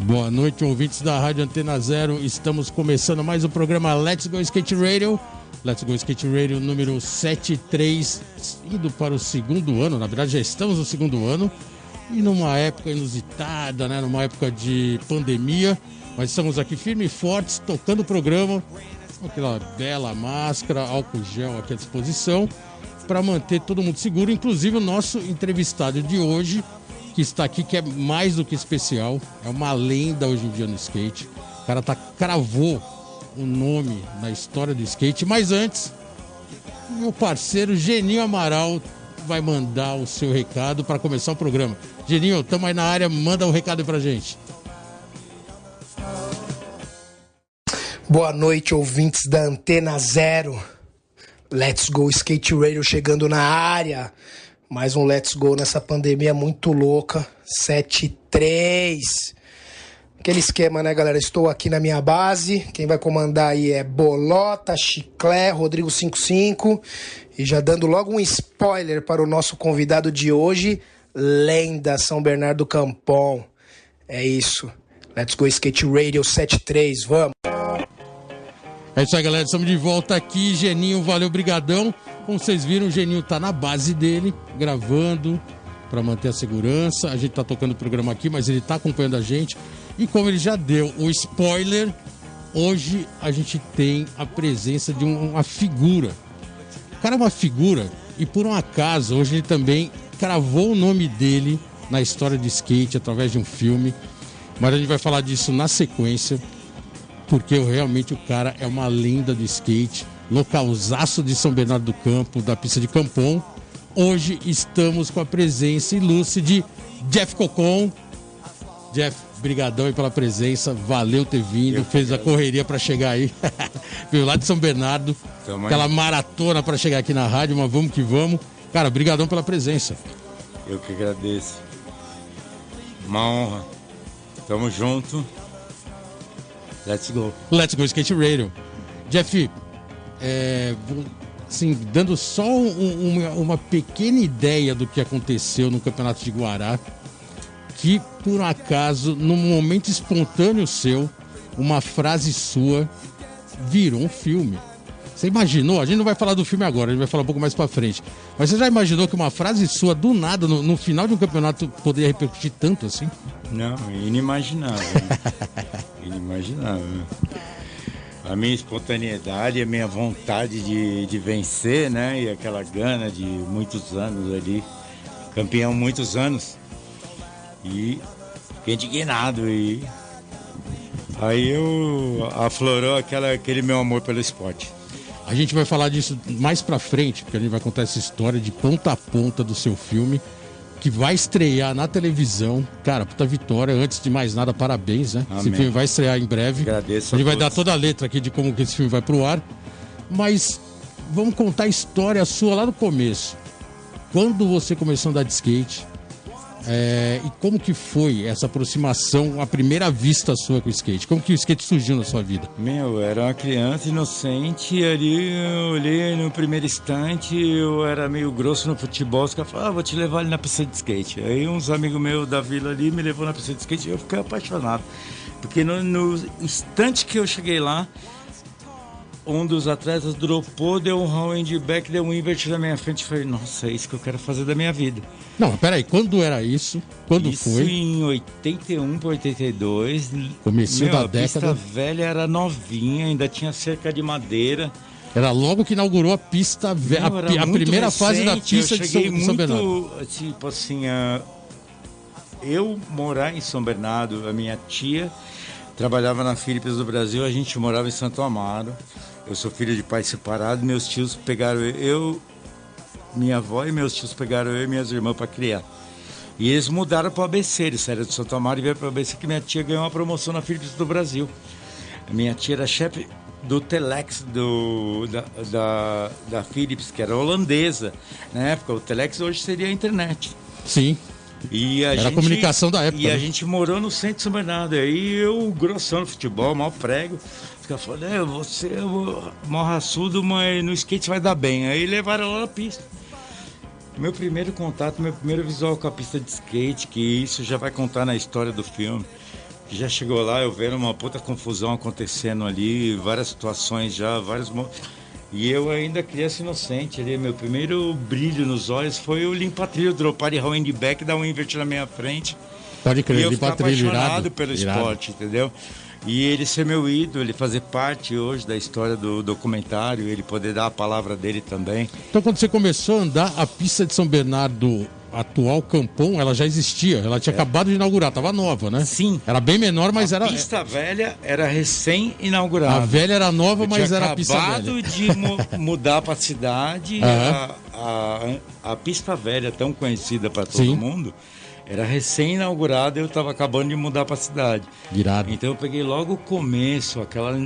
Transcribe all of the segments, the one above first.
Boa noite, ouvintes da Rádio Antena Zero. Estamos começando mais o programa Let's Go Skate Radio. Let's Go Skate Radio número 73, indo para o segundo ano. Na verdade, já estamos no segundo ano. E numa época inusitada, né? Numa época de pandemia. Mas estamos aqui firmes e fortes, tocando o programa. Aquela bela máscara, álcool gel aqui à disposição. Para manter todo mundo seguro, inclusive o nosso entrevistado de hoje, que está aqui, que é mais do que especial. É uma lenda hoje em dia no skate. O cara tá, cravou o nome na história do skate. Mas antes, meu parceiro Geninho Amaral vai mandar o seu recado para começar o programa. Geninho, estamos aí na área, manda o um recado pra gente. Boa noite, ouvintes da Antena Zero. Let's Go Skate Radio chegando na área. Mais um Let's Go nessa pandemia muito louca. 7-3. Aquele esquema, né, galera? Estou aqui na minha base. Quem vai comandar aí é Bolota, Chiclé, Rodrigo 55. E já dando logo um spoiler para o nosso convidado de hoje, Lenda São Bernardo do Campon. É isso. Let's Go Skate Radio 73. Vamos. É isso aí, galera. Estamos de volta aqui. Geninho, valeu, brigadão. Como vocês viram, o Geninho tá na base dele, gravando para manter a segurança. A gente tá tocando o programa aqui, mas ele tá acompanhando a gente. E como ele já deu o spoiler, hoje a gente tem a presença de um- uma figura. O cara é uma figura e por um acaso hoje ele também cravou o nome dele na história de skate através de um filme. Mas a gente vai falar disso na sequência porque realmente o cara é uma lenda do skate, localzaço de São Bernardo do Campo, da pista de Campon. Hoje estamos com a presença ilustre de Jeff Cocon. Jeff, brigadão aí pela presença, valeu ter vindo, Eu fez a correria para chegar aí. Veio lá de São Bernardo, aí. aquela maratona para chegar aqui na rádio, mas vamos que vamos. Cara, brigadão pela presença. Eu que agradeço. Uma honra. Tamo junto. Let's go. Let's Go Skate Radio. Jeff, é, assim, dando só um- uma, uma pequena ideia do que aconteceu no Campeonato de Guará, que por acaso, num momento espontâneo seu, uma frase sua virou um filme. Você imaginou? A gente não vai falar do filme agora, a gente vai falar um pouco mais pra frente. Mas você já imaginou que uma frase sua, do nada, no, no final de um campeonato, poderia repercutir tanto assim? Não, inimaginável. inimaginável. A minha espontaneidade, a minha vontade de, de vencer, né? E aquela gana de muitos anos ali. Campeão muitos anos. E fiquei indignado. E aí eu aflorou aquela, aquele meu amor pelo esporte. A gente vai falar disso mais pra frente, porque a gente vai contar essa história de ponta a ponta do seu filme, que vai estrear na televisão. Cara, puta vitória. Antes de mais nada, parabéns, né? Esse Amém. filme vai estrear em breve. Agradeço A gente a vai dar toda a letra aqui de como que esse filme vai pro ar. Mas vamos contar a história sua lá no começo. Quando você começou a andar de skate, é, e como que foi essa aproximação, a primeira vista sua com o skate? Como que o skate surgiu na sua vida? Meu, eu era uma criança inocente ali eu olhei no primeiro instante, eu era meio grosso no futebol, os caras falaram, ah, vou te levar ali na pista de skate. Aí uns amigos meus da vila ali me levou na pista de skate e eu fiquei apaixonado. Porque no, no instante que eu cheguei lá, um dos atletas dropou, deu um round back, deu um invert na minha frente. Falei, nossa, é isso que eu quero fazer da minha vida. Não, mas peraí, quando era isso? Quando Isso foi? em 81 para 82. Comecinho Meu, da a pista década. velha era novinha, ainda tinha cerca de madeira. Era logo que inaugurou a pista, ve- a, a muito primeira fase da recente, pista de São, de São Bernardo. muito, tipo assim, eu morar em São Bernardo, a minha tia trabalhava na Philips do Brasil, a gente morava em Santo Amaro. Eu sou filho de pai separado, meus tios pegaram eu, minha avó e meus tios pegaram eu e minhas irmãs para criar. E eles mudaram para o ABC, eles saíram de Santo Amaro e vieram para o ABC, que minha tia ganhou uma promoção na Philips do Brasil. Minha tia era chefe do Telex do, da, da, da Philips, que era holandesa. Na época, o Telex hoje seria a internet. Sim. E a Era a gente, comunicação da época, E a né? gente morou no centro de São Bernardo. Aí eu, grossão no futebol, mal prego. Caras falaram, é, você é mó raçudo, mas no skate vai dar bem. Aí levaram lá na pista. Meu primeiro contato, meu primeiro visual com a pista de skate, que isso já vai contar na história do filme. Já chegou lá, eu vendo uma puta confusão acontecendo ali, várias situações já, vários. mo- E eu ainda criança inocente ali, meu primeiro brilho nos olhos foi o limpa-trilho, dropar e handback, dar um invert na minha frente. Pode E crer, eu de ficar trilho apaixonado irado. pelo irado. esporte, entendeu? E ele ser meu ídolo, ele fazer parte hoje da história do documentário, ele poder dar a palavra dele também. Então, quando você começou a andar, a pista de São Bernardo, atual Campon, ela já existia. Ela tinha acabado de inaugurar, tava nova, né? É. Sim. Era bem menor, mas a era. pista velha era recém-inaugurada. A velha era nova, Eu mas era a pista acabado velha. de mu- mudar para a cidade. A, a, a pista velha, tão conhecida para todo Sim. mundo, era recém-inaugurada eu estava acabando de mudar para a cidade. Irado. Então eu peguei logo o começo, aquela.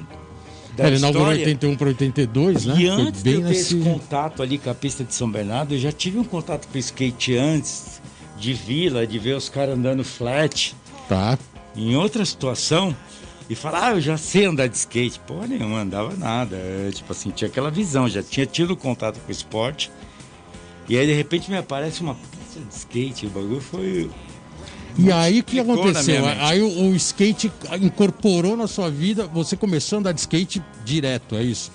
Da Ele inaugurou história. 81 para 82, né? E antes de eu ter nesse. esse contato ali com a pista de São Bernardo, eu já tive um contato com o skate antes, de vila, de ver os caras andando flat Tá. em outra situação e falar, ah, eu já sei andar de skate. Pô, nenhuma, andava nada. É, tipo assim, tinha aquela visão, já tinha tido contato com o esporte. E aí, de repente, me aparece uma pista de skate. O bagulho foi. E aí o que aconteceu? Aí o, o skate incorporou na sua vida, você começou a andar de skate direto, é isso?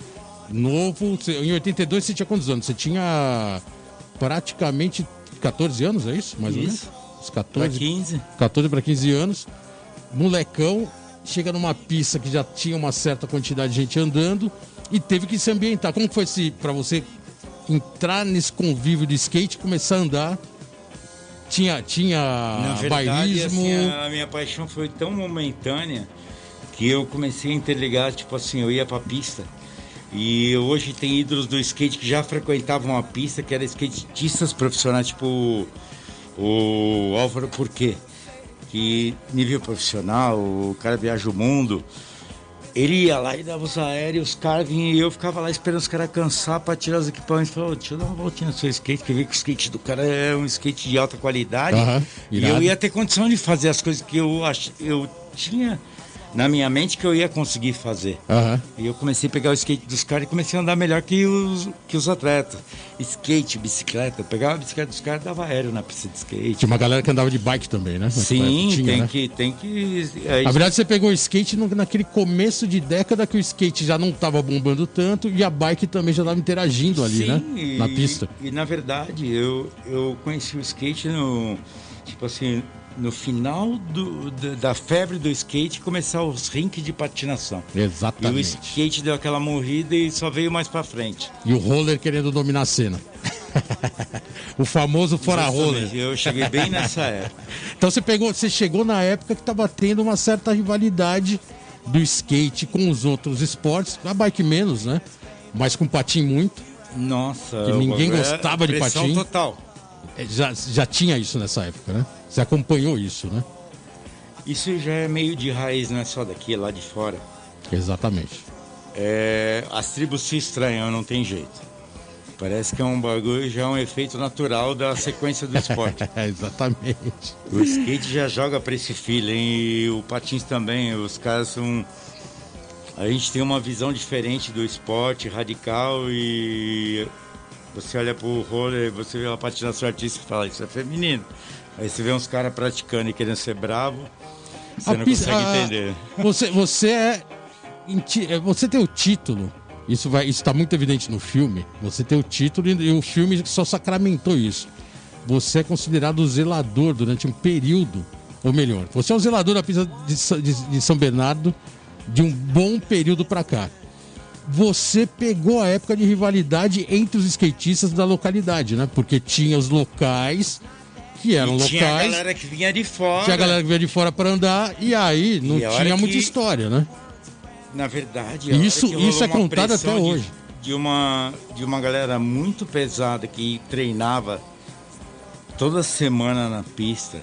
Novo, você- em 82 você tinha quantos anos? Você tinha praticamente 14 anos, é isso? Mais ou menos? Isso. Os Pra 14, 15. 14 para 15 anos. Molecão, chega numa pista que já tinha uma certa quantidade de gente andando e teve que se ambientar. Como foi para você entrar nesse convívio de skate, começar a andar? Tinha, tinha Na verdade, assim, a minha paixão foi tão momentânea que eu comecei a interligar, tipo assim, eu ia pra pista. E hoje tem ídolos do skate que já frequentavam a pista, que eram skatistas profissionais, tipo o, o Álvaro Porquê, que nível profissional, o cara viaja o mundo. Ele ia lá e dava os aéreos, os caras vinham e eu ficava lá esperando os caras cansar pra tirar os equipamentos. Falei, "Ô, deixa eu dar uma voltinha no seu skate, que eu vi que o skate do cara é um skate de alta qualidade. Aham, e eu ia ter condição de fazer as coisas que eu, ach... eu tinha na minha mente que eu ia conseguir fazer. Aham. E eu comecei a pegar o skate dos caras e comecei a andar melhor que os, que os atletas. Skate, bicicleta. Eu pegava a bicicleta dos caras e dava aéreo na pista de skate. Tinha uma galera que andava de bike também, né? Sim, tinha, tem, né? que, tem que. é Na verdade, você pegou o skate no- naquele começo de década que o skate já não estava bombando tanto e a bike também já estava interagindo ali, Sim, né? E, Na pista. E na verdade, eu, eu conheci o skate no. Tipo assim, no final do, da- febre do skate começar os rinques de patinação. E o Exatamente. skate deu aquela morrida e só veio mais pra frente. E o roller querendo dominar a cena. o famoso fora roller. Eu cheguei bem nessa época. Então você pegou, você chegou na época que estava tendo uma certa rivalidade do skate com os outros esportes, a bike menos, né? Mas com patim muito. Nossa. Que ninguém bagulho é gostava de patim. total. É, Já, já tinha isso nessa época, né? Você acompanhou isso, né? Isso já é meio de raiz, não é só daqui, é lá de fora. Exatamente. É, as tribos se estranham, não tem jeito. Parece que é um bagulho, já é um efeito natural da sequência do esporte. Exatamente. o skate já joga pra esse feeling e o patins também. Os caras são. A gente tem uma visão diferente do esporte radical e você olha pro roller, você vê uma patinação artística e fala, isso é feminino. Aí você vê uns caras praticando e querendo ser bravo, você A não pista- consegue a- entender. Você, você é. é, Você tem o título. Isso vai, isso está muito evidente no filme. Você tem o título e, o filme só sacramentou isso. Você é considerado zelador durante um período, ou melhor, você é o zelador da pista de, de- de São Bernardo de um bom período para cá. Você pegou a época de rivalidade entre os skatistas da localidade, né? Porque tinha os locais que eram E tinha a locais. galera que vinha de fora. Tinha a galera que veio de fora para andar e aí não E tinha muita que- história, né? Na verdade, Isso- isso é contado até de- hoje. De uma, de uma galera muito pesada que treinava toda semana na pista.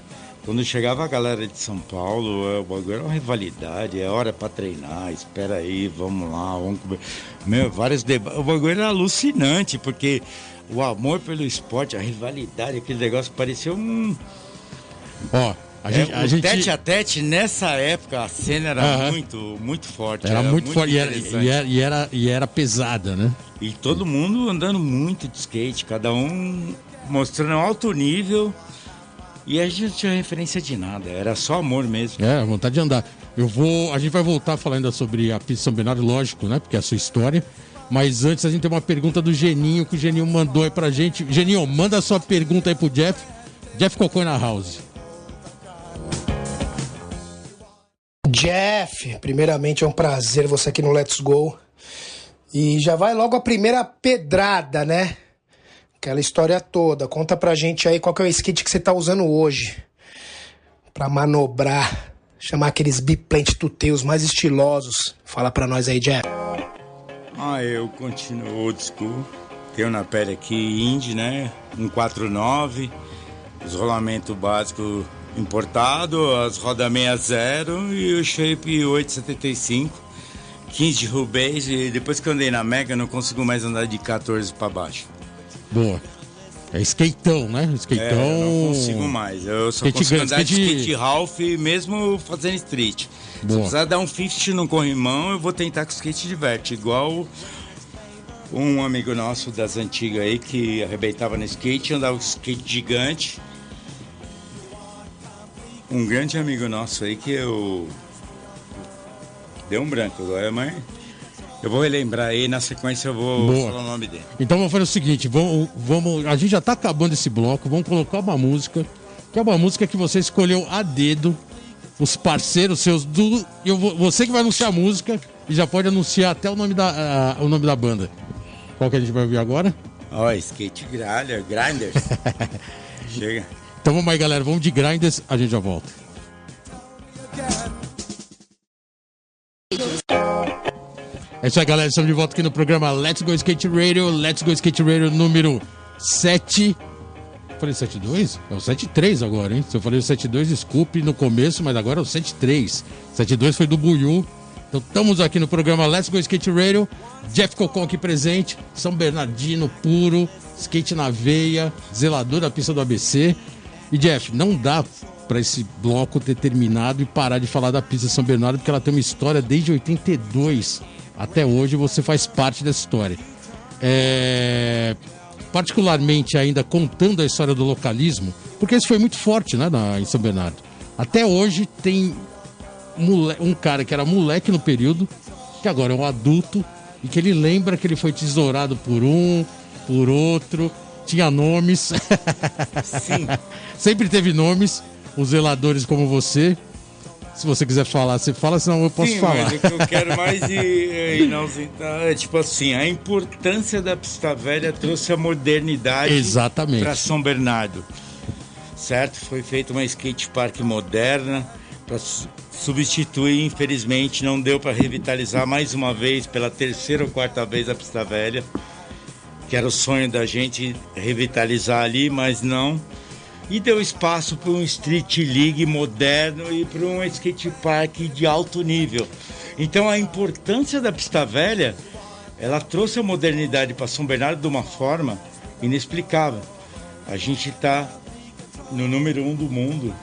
Quando chegava a galera de São Paulo, é, o bagulho era uma rivalidade, é hora pra treinar, espera aí, vamos lá, vamos comer. Meu, vários debates. O bagulho era alucinante, porque o amor pelo esporte, a rivalidade, aquele negócio parecia um. Ó, a gente, é, a gente... tete a tete, nessa época, a cena era uh -huh. muito, muito forte. Era, era muito, muito forte e era, e, era, e, era, e era pesada, né? E todo mundo andando muito de skate, cada um mostrando alto nível. E a gente não tinha referência de nada, era só amor mesmo. É, vontade de andar. Eu vou. A gente vai voltar falando ainda sobre a pista São Bernardo, lógico, né? Porque é a sua história. Mas antes a gente tem uma pergunta do Geninho que o Geninho mandou aí pra gente. Geninho, manda a sua pergunta aí pro Jeff. Jeff Cocô na house. Jeff, primeiramente é um prazer você aqui no Let's Go. E já vai logo a primeira pedrada, né? Aquela história toda. Conta pra gente aí qual que é o skate que você tá usando hoje. Pra manobrar. Chamar aqueles biplente tuteus mais estilosos. Fala pra nós aí, Jeff. Ah, eu continuo old school. Tenho na pele aqui Indy, né? 149. Os rolamentos básicos importado, as rodas 60 e o shape 875. 15 de Rubens e depois que eu andei na Mega não consigo mais andar de 14 para baixo. Boa. É skateão, né? Skateão. É, não consigo mais. Eu só skate consigo andar skate... de skate half mesmo fazendo street. Boa. Se precisar dar um 50 no corrimão, eu vou tentar com skate de vert, igual um amigo nosso das antigas aí que arrebentava no skate, andava com skate gigante. Um grande amigo nosso aí que eu Deu um branco agora, mas eu vou relembrar aí, na sequência eu vou Boa. falar o nome dele. Então vamos fazer o seguinte, vamos, vamos, a gente já está acabando esse bloco, vamos colocar uma música, que é uma música que você escolheu a dedo, os parceiros seus do. Eu você que vai anunciar a música e já pode anunciar até o nome da, uh, o nome da banda. Qual que a gente vai ouvir agora? Ó, oh, Skate Grinders. Grinders. Chega. Então vamos aí, galera. Vamos de Grinders, a gente já volta. É isso aí, galera. Estamos de volta aqui no programa Let's Go Skate Radio. Let's Go Skate Radio número 7. Falei 72? É o 73 agora, hein? Se eu falei o 72, desculpe no começo, mas agora é o 73. 72 foi do Buiu. Então estamos aqui no programa Let's Go Skate Radio. Jeff Cocon aqui presente. São Bernardino puro. Skate na veia. Zelador da pista do ABC. E Jeff, não dá para esse bloco ter terminado e parar de falar da pista São Bernardo, porque ela tem uma história desde 82 até hoje você faz parte dessa história. É... Particularmente ainda contando a história do localismo, porque isso foi muito forte né, na, em São Bernardo. Até hoje tem um cara que era moleque no período, que agora é um adulto, e que ele lembra que ele foi tesourado por um, por outro, tinha nomes. Sim. Sempre teve nomes, os zeladores como você, se você quiser falar, você fala, senão eu posso Sim, falar. Mas o que eu quero mais inausentar é tipo assim, a importância da pista velha trouxe a modernidade para São Bernardo. Certo? Foi feita uma skate park moderna para substituir, infelizmente, não deu para revitalizar mais uma vez, pela terceira ou quarta vez a pista velha, que era o sonho da gente revitalizar ali, mas não e deu espaço para um street league moderno e para um skate park de alto nível. Então a importância da pista velha, ela trouxe a modernidade para São Bernardo de uma forma inexplicável. A gente está no número um do mundo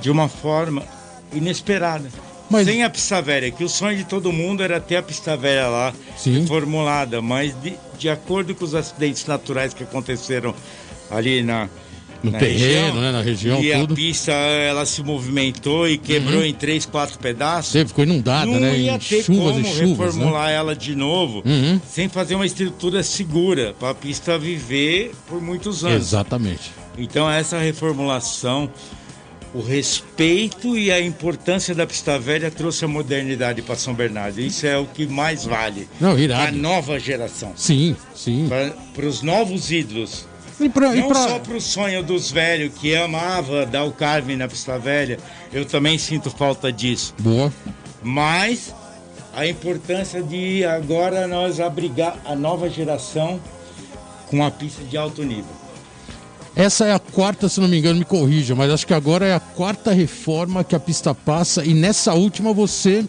de uma forma inesperada. Mas... Sem a pista velha, que o sonho de todo mundo era ter a pista velha lá, Sim. reformulada, mas de, de acordo com os acidentes naturais que aconteceram ali na, no na terreno, região, né, na região. E tudo. a pista ela se movimentou e quebrou uhum. em três, quatro pedaços. Você ficou inundada, Não né? ia ter chuvas como chuvas, reformular né? ela de novo uhum. sem fazer uma estrutura segura para a pista viver por muitos anos. Exatamente. Então essa reformulação, o respeito e a importância da pista velha trouxe a modernidade para São Bernardo. Isso é o que mais vale. Não, irado. A nova geração. Sim, sim. Para os novos ídolos e pra, Não pra... só para o sonho dos velhos que amava dar o carving na pista velha, eu também sinto falta disso. Boa. Mas a importância de agora nós abrigar a nova geração com a pista de alto nível. Essa é a quarta, se não me engano, me corrija, mas acho que agora é a quarta reforma que a pista passa e nessa última você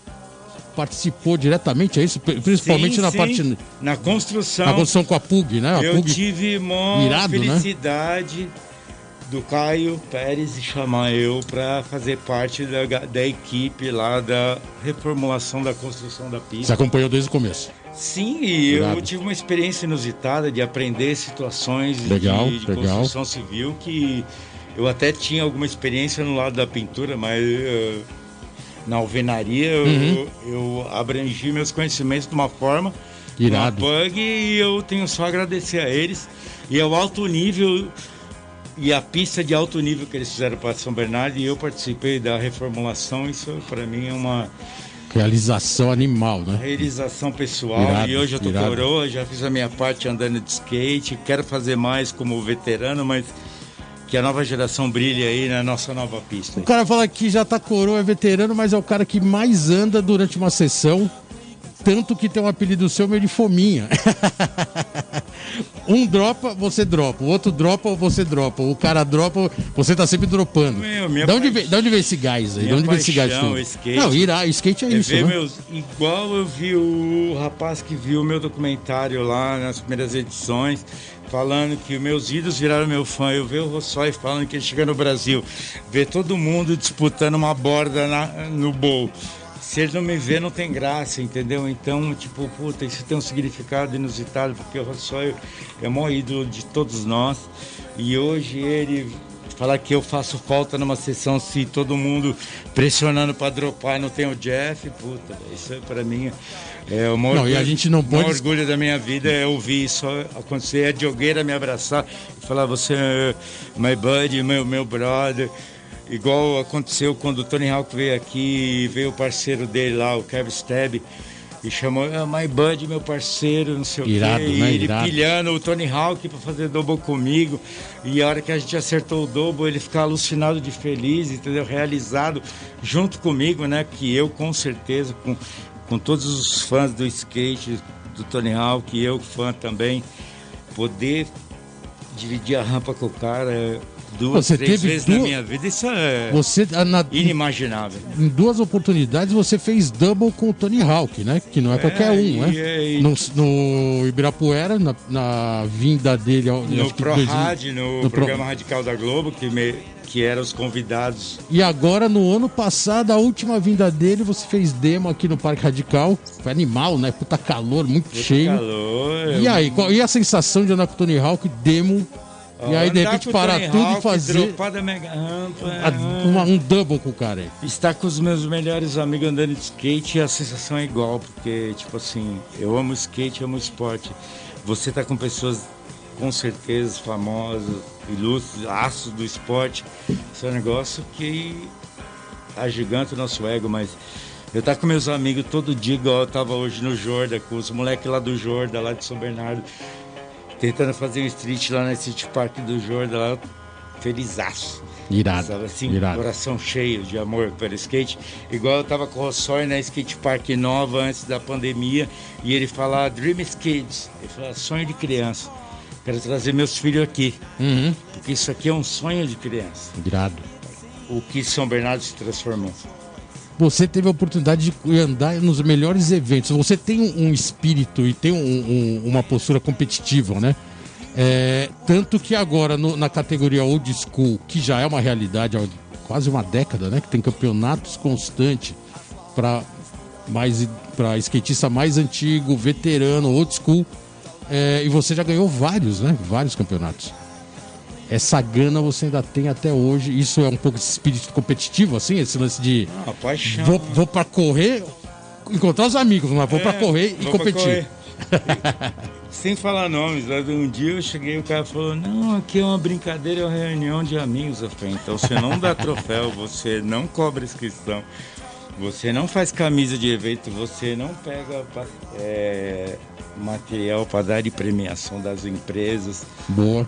participou diretamente, é isso? Principalmente sim, na sim. parte. Na construção. Na construção com a PUG, né? A eu PUG tive uma irado, felicidade né? do Caio Pérez chamar eu para fazer parte da, da equipe lá da reformulação da construção da pista. Você acompanhou desde o começo? Sim, e eu tive uma experiência inusitada de aprender situações legal, de, de legal. construção civil que eu até tinha alguma experiência no lado da pintura, mas uh, na alvenaria uhum. eu, eu abrangi meus conhecimentos de uma forma Irado. bug e eu tenho só a agradecer a eles e ao alto nível e a pista de alto nível que eles fizeram para São Bernardo e eu participei da reformulação, isso para mim é uma realização animal, né? Realização pessoal. Irado, e hoje eu tô irado. coroa, já fiz a minha parte andando de skate, quero fazer mais como veterano, mas que a nova geração brilhe aí na nossa nova pista. O cara fala que já tá coroa, é veterano, mas é o cara que mais anda durante uma sessão tanto que tem um apelido seu meio de fominha. um dropa, você dropa. O outro dropa, você dropa. O cara dropa, você tá sempre dropando. Meu, de, onde vem, de onde vem esse gás aí? De onde vem esse gás? Skate, Não, irá, skate é, é isso. Né? Meus, igual eu vi o rapaz que viu o meu documentário lá nas primeiras edições, falando que meus ídolos viraram meu fã. Eu ver o Rossói falando que ele chega no Brasil, ver todo mundo disputando uma borda na, no bowl se ele não me vê, não tem graça, entendeu? Então, tipo, puta, isso tem um significado inusitado, porque o Rossóio é o maior ídolo de todos nós. E hoje ele falar que eu faço falta numa sessão se todo mundo pressionando para dropar não tem o Jeff, puta, isso para mim é o maior, não, orgulho, e a gente não pode... orgulho da minha vida é ouvir isso acontecer, é de Diogueira me abraçar e falar, você é my buddy, meu, meu brother. Igual aconteceu quando o Tony Hawk veio aqui, veio o parceiro dele lá, o Kevin Stab, e chamou ah, My Bud, meu parceiro, não sei irado, o quê. Né? E ele irado. pilhando o Tony Hawk para fazer double comigo. E a hora que a gente acertou o double, ele ficava alucinado de feliz, entendeu? Realizado junto comigo, né? Que eu, com certeza, com, com todos os fãs do skate, do Tony Hawk, e eu, fã também, poder dividir a rampa com o cara duas, você três vezes duas... na minha vida, isso é você, na... inimaginável. Em duas oportunidades você fez double com o Tony Hawk, né? Que não é, é qualquer um, né? E... No, no, Ibirapuera, na, na, vinda dele... Ao, no ProRad, no, no programa Pro... Radical da Globo, que, me, que eram os convidados. E agora, no ano passado, a última vinda dele, você fez demo aqui no Parque Radical. Foi animal, né? Puta calor, muito Puta cheio. calor. E aí, qual, e a sensação de andar com o Tony Hawk demo e aí, de repente, parar tudo e fazer. Mega rampa, uma, um double com o cara aí. Estar com os meus melhores amigos andando de skate, a sensação é igual, porque, tipo assim, eu amo skate, amo esporte. Você tá com pessoas com certeza famosas, ilustres, aços do esporte. Isso é um negócio que agiganta o nosso ego, mas eu tá com meus amigos todo dia, igual eu tava hoje no Jorda, com os moleques lá do Jorda, lá de São Bernardo tentando fazer um street lá na City Park do Jordan, lá, felizaço. Irado. Sabe assim, irado. coração cheio de amor pelo skate. Igual eu tava com o Rossói na Skate Park nova antes da pandemia e ele falava Dream Skates. Ele falava sonho de criança. Quero trazer meus filhos aqui. Uhum. Porque isso aqui é um sonho de criança. Irado. O que São Bernardo se transformou. Você teve a oportunidade de andar nos melhores eventos. Você tem um espírito e tem um, um, uma postura competitiva, né? É, tanto que agora no, na categoria Old School, que já é uma realidade há quase uma década, né? Que tem campeonatos constantes para mais para skatista mais antigo, veterano, old school. É, e você já ganhou vários, né? Vários campeonatos essa gana você ainda tem até hoje. Isso é um pouco de espírito competitivo, assim, esse lance de. Ah, paixão. Vou, vou para correr, encontrar os amigos, mas vou é, para correr e competir. Correr. Sem falar nomes, um dia eu cheguei e o cara falou: Não, aqui é uma brincadeira, é uma reunião de amigos. Eu falei: Então você não dá troféu, você não cobra inscrição, você não faz camisa de evento, você não pega é, material para dar de premiação das empresas. Boa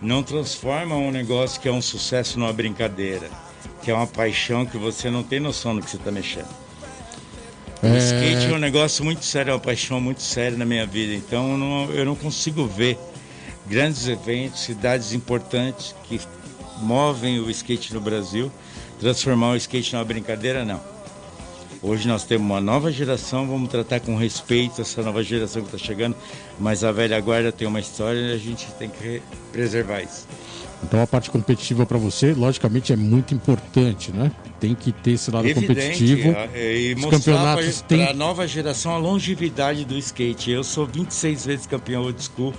não transforma um negócio que é um sucesso numa brincadeira, que é uma paixão que você não tem noção do que você está mexendo. É... O skate é um negócio muito sério, é uma paixão muito séria na minha vida, então eu não, eu não consigo ver grandes eventos, cidades importantes que movem o skate no Brasil, transformar o skate numa brincadeira, não. Hoje nós temos uma nova geração, vamos tratar com respeito essa nova geração que está chegando, mas a velha guarda tem uma história e a gente tem que preservar isso. Então a parte competitiva para você, logicamente, é muito importante, né? Tem que ter esse lado Evidente, competitivo. é, E Os mostrar campeonatos para a nova geração a longevidade do skate. Eu sou 26 vezes campeão old school.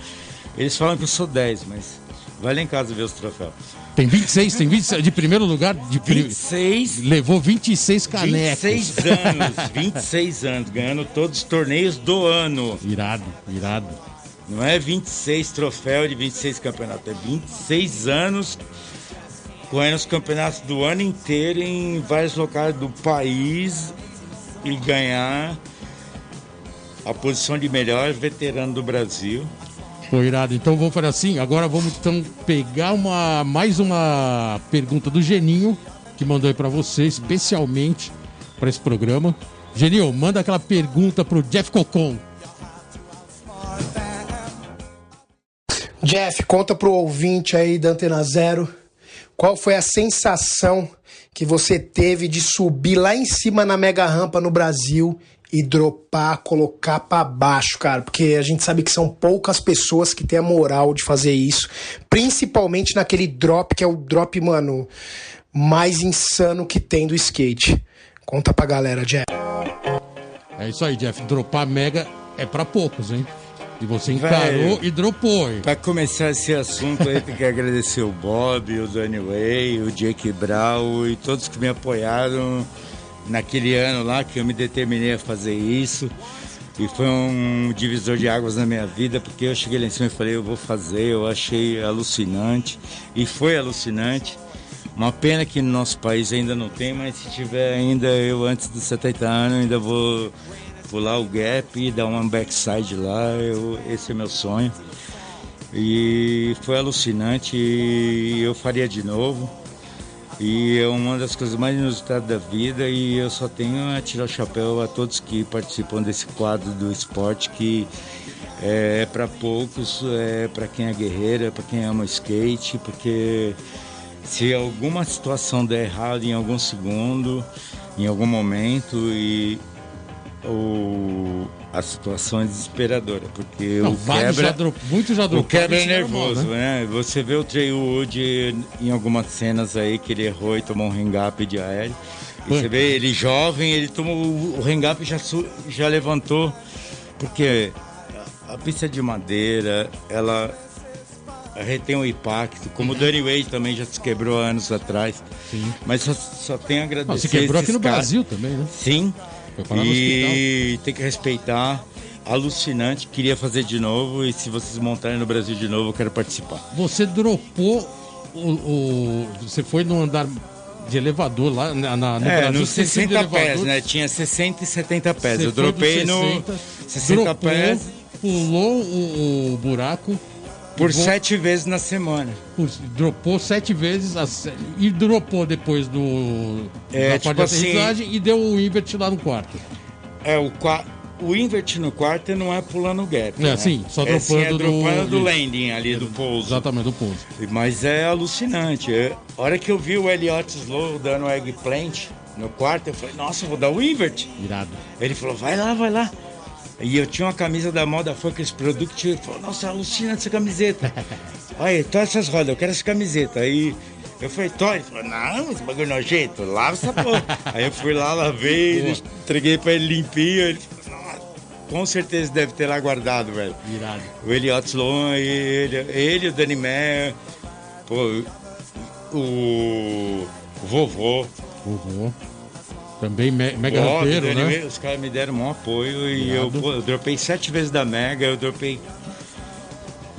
Eles falam que eu sou 10, mas vai lá em casa ver os troféus. Tem 26, tem 26 de primeiro lugar, de pri- 26 levou 26 canecos. 26 anos, 26 anos, ganhando todos os torneios do ano. Irado, irado. Não é 26 troféus de 26 campeonatos, é 26 anos correndo os campeonatos do ano inteiro em vários locais do país e ganhar a posição de melhor veterano do Brasil. Pô, irado. Então vamos fazer assim. Agora vamos então pegar uma mais uma pergunta do Geninho que mandou aí pra você especialmente para esse programa. Geninho, manda aquela pergunta pro Jeff Cocon. Jeff, conta pro ouvinte aí da Antena Zero qual foi a sensação que você teve de subir lá em cima na mega rampa no Brasil e dropar, colocar pra baixo, cara, porque a gente sabe que são poucas pessoas que têm a moral de fazer isso, principalmente naquele drop que é o drop, mano, mais insano que tem do skate. Conta pra galera, Jeff. É isso aí, Jeff. Dropar mega é pra poucos, hein? E você encarou Velho. e dropou, hein? Para começar esse assunto aí, tem que agradecer o Bob, o Danny Way, o Jake Brown e todos que me apoiaram naquele ano lá que eu me determinei a fazer isso. E foi um divisor de águas na minha vida, porque eu cheguei lá em cima e falei, eu vou fazer, eu achei alucinante. E foi alucinante. Uma pena que no nosso país ainda não tem, mas se tiver ainda, eu antes dos 70 anos ainda vou pular o gap e dar uma backside lá, eu, esse é meu sonho. E foi alucinante e eu faria de novo. E é uma das coisas mais inusitadas da vida e eu só tenho a tirar o chapéu a todos que participam desse quadro do esporte que é, para poucos, é para quem é guerreiro, é para quem ama skate, porque se alguma situação der errado em algum segundo, em algum momento e o, a situação é desesperadora, porque Não, o quebra já dro- muitos já o droparam. quebra é mal, nervoso, né? né? Você vê o Trey Wood em algumas cenas aí que ele errou e tomou um hang-up de aéreo. E Foi. você vê ele jovem, ele tomou o o hang-up já, já levantou. Porque a pista de madeira, ela retém o impacto, como o Danny Way também já se quebrou anos atrás. Sim. Mas só, só tenho a agradecer. Não, se quebrou aqui no caras. Brasil também, né? Sim. No E tem que respeitar. Alucinante, queria fazer de novo e se vocês montarem no Brasil de novo, eu quero participar. Você dropou o, o- Você foi no andar de elevador lá na, na- no é, Brasil. nos você foi de 60 pés, né? Tinha 60 e 70 pés. eu dropei no 60, 60 dropou, pés Pulou o, o buraco. Por e vo- sete vezes na semana. por- dropou sete vezes se- e dropou depois do É, da tipo parte de assim- aterrissagem e deu o invert lá no quarto. É, o, qua- o invert no quarto não é pulando o gap. É, né? sim, só é, sim, é dropando do- dropando do landing ali, do pouso. Exatamente, do pouso. Mas é alucinante. É, a hora que eu vi o Elliot Slow dando o eggplant no quarto, eu falei, nossa, eu vou dar o invert. Irado. Ele falou, vai lá, vai lá. E eu tinha uma camisa da moda Funkers Product, ele falou, nossa, alucinante essa camiseta. Aí, tô essas rodas, eu quero essa camiseta. Aí eu falei, tô. Ele falou, não, esse bagulho nojento, lava essa porra. Aí eu fui lá, lavei, entreguei pra ele limpinho. Ele falou, nossa, com certeza deve ter lá guardado, velho. Irado. O Eliot Sloan, ele, ele, o Danny Meyer, pô, o, o vovô. Vovô. Também me- mega rampeiro, Danny né? Os caras me deram um apoio e eu, eu dropei sete vezes da Mega, eu dropei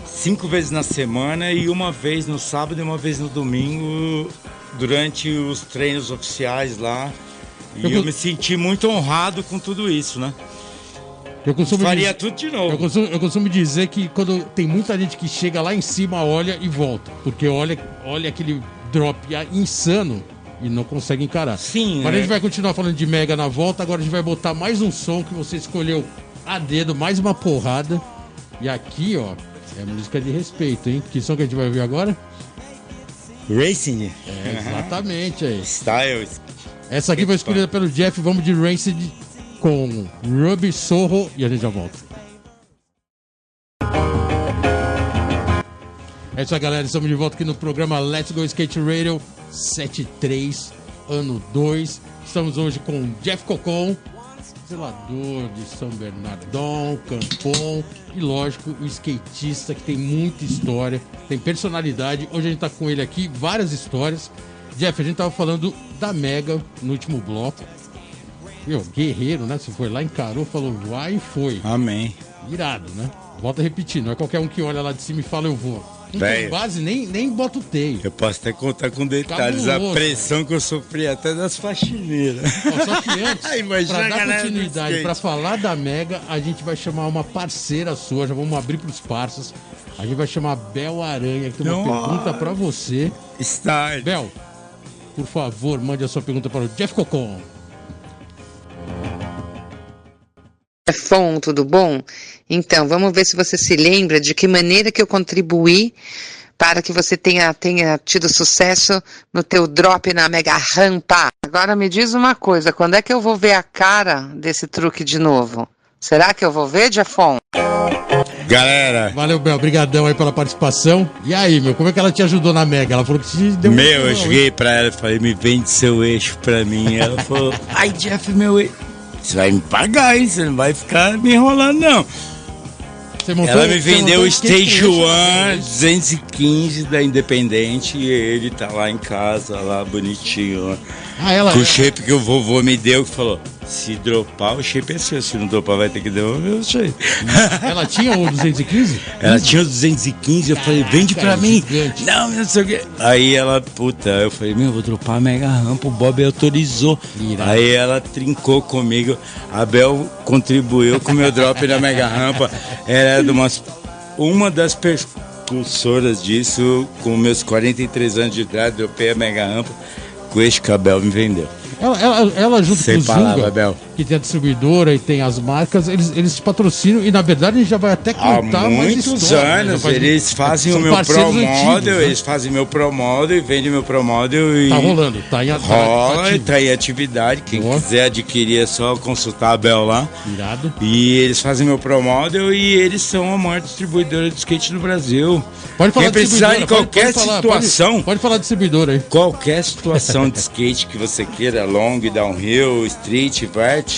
cinco vezes na semana e uma vez no sábado e uma vez no domingo durante os treinos oficiais lá. E Eu eu, me senti muito honrado com tudo isso, né? Eu costumo Faria dizer- tudo de Eu novo. costumo, eu costumo dizer que quando tem muita gente que chega lá em cima, olha e volta. Porque olha, olha aquele drop insano e não consegue encarar. Sim, Mas a né? gente vai continuar falando de Mega na volta. Agora a gente vai botar mais um som que você escolheu a dedo, mais uma porrada. E aqui, ó, é música de respeito, hein? Que som que a gente vai ouvir agora? Racing É, exatamente aí. Styles. Essa aqui foi escolhida pelo Jeff. Vamos de Rancid com Ruby Sorro e a gente já volta. É isso aí, galera. Estamos de volta aqui no programa Let's Go Skate Radio 73, ano 2. Estamos hoje com Jeff Cocon, zelador de São Bernardão, Campon e, lógico, o skatista que tem muita história, tem personalidade. Hoje a gente está com ele aqui, várias histórias. Jeff, a gente tava falando da Mega no último bloco. Meu, guerreiro, né? Você foi lá, encarou, falou, vai e foi. Amém. Irado, né? Volta a repetir, não é qualquer um que olha lá de cima e fala, eu vou. Não tem base, nem, nem bota o teio. Eu posso até contar com detalhes Cabuloso, a pressão que eu sofri até das faxineiras. Ó, Só que antes, Imagina pra dar continuidade, pra falar da Mega, a gente vai chamar uma parceira sua, já vamos abrir pros parceiros. A gente vai chamar Bel Aranha, que tem uma pergunta pra você. Start. Bel, por favor, mande a sua pergunta para o Jeff Cocon. Fon, tudo bom? Então, vamos ver se você se lembra de que maneira que eu contribuí para que você tenha, tenha tido sucesso no teu drop na mega rampa. Agora me diz uma coisa, quando é que eu vou ver a cara desse truque de novo? Será que eu vou ver, Jeffon? Galera, Valeu, Bel, obrigadão aí pela participação. E aí, meu, como é que ela te ajudou na Mega? Ela falou que te deu um meu, eu empurrão, cheguei pra ela e falei, me vende seu eixo pra mim. Ela falou, ai Jeff, meu eixo. Você vai me pagar, hein? Você não vai ficar me enrolando, não. Você montou- Ela me vendeu o Stage One né? 215 da Independente e ele tá lá em casa, lá bonitinho. Lá. Ah, ela. Com o shape que o vovô me deu, que falou: se dropar, o shape é seu. Se não dropar, vai ter que devolver o shape. Ela tinha o 215? Ela tinha os 215, eu falei, vende pra Caraca, mim. gigante. Não, não sei o quê. Aí ela, puta, eu falei, meu, vou dropar a mega rampa, o Bob autorizou. Irado. Aí ela trincou comigo, a Bel contribuiu com o meu drop na mega rampa. Ela é de umas, uma das percursoras disso, com meus 43 anos de idade, dropei a mega rampa com este que a Bel me vendeu. Ela, ela, ela junto Sem com o palavra, Zunga, Bel. Que tem a distribuidora e tem as marcas, eles, eles patrocinam e na verdade a gente já vai até Há contar mais muitos né? anos faz- eles fazem o meu pro antigos, model, né? eles fazem meu pro model e vendem meu pro model e Tá rolando, tá em tá- tá rola tá em atividade. Quem Boa. quiser adquirir é só consultar a Bel lá. Irado. E eles fazem meu pro model e eles são a maior distribuidora de skate do Brasil. Pode falar Quem precisar de pode- qualquer pode falar, situação, Pode, pode falar distribuidora aí. qualquer situação de skate que você queira, long, downhill, street, vert,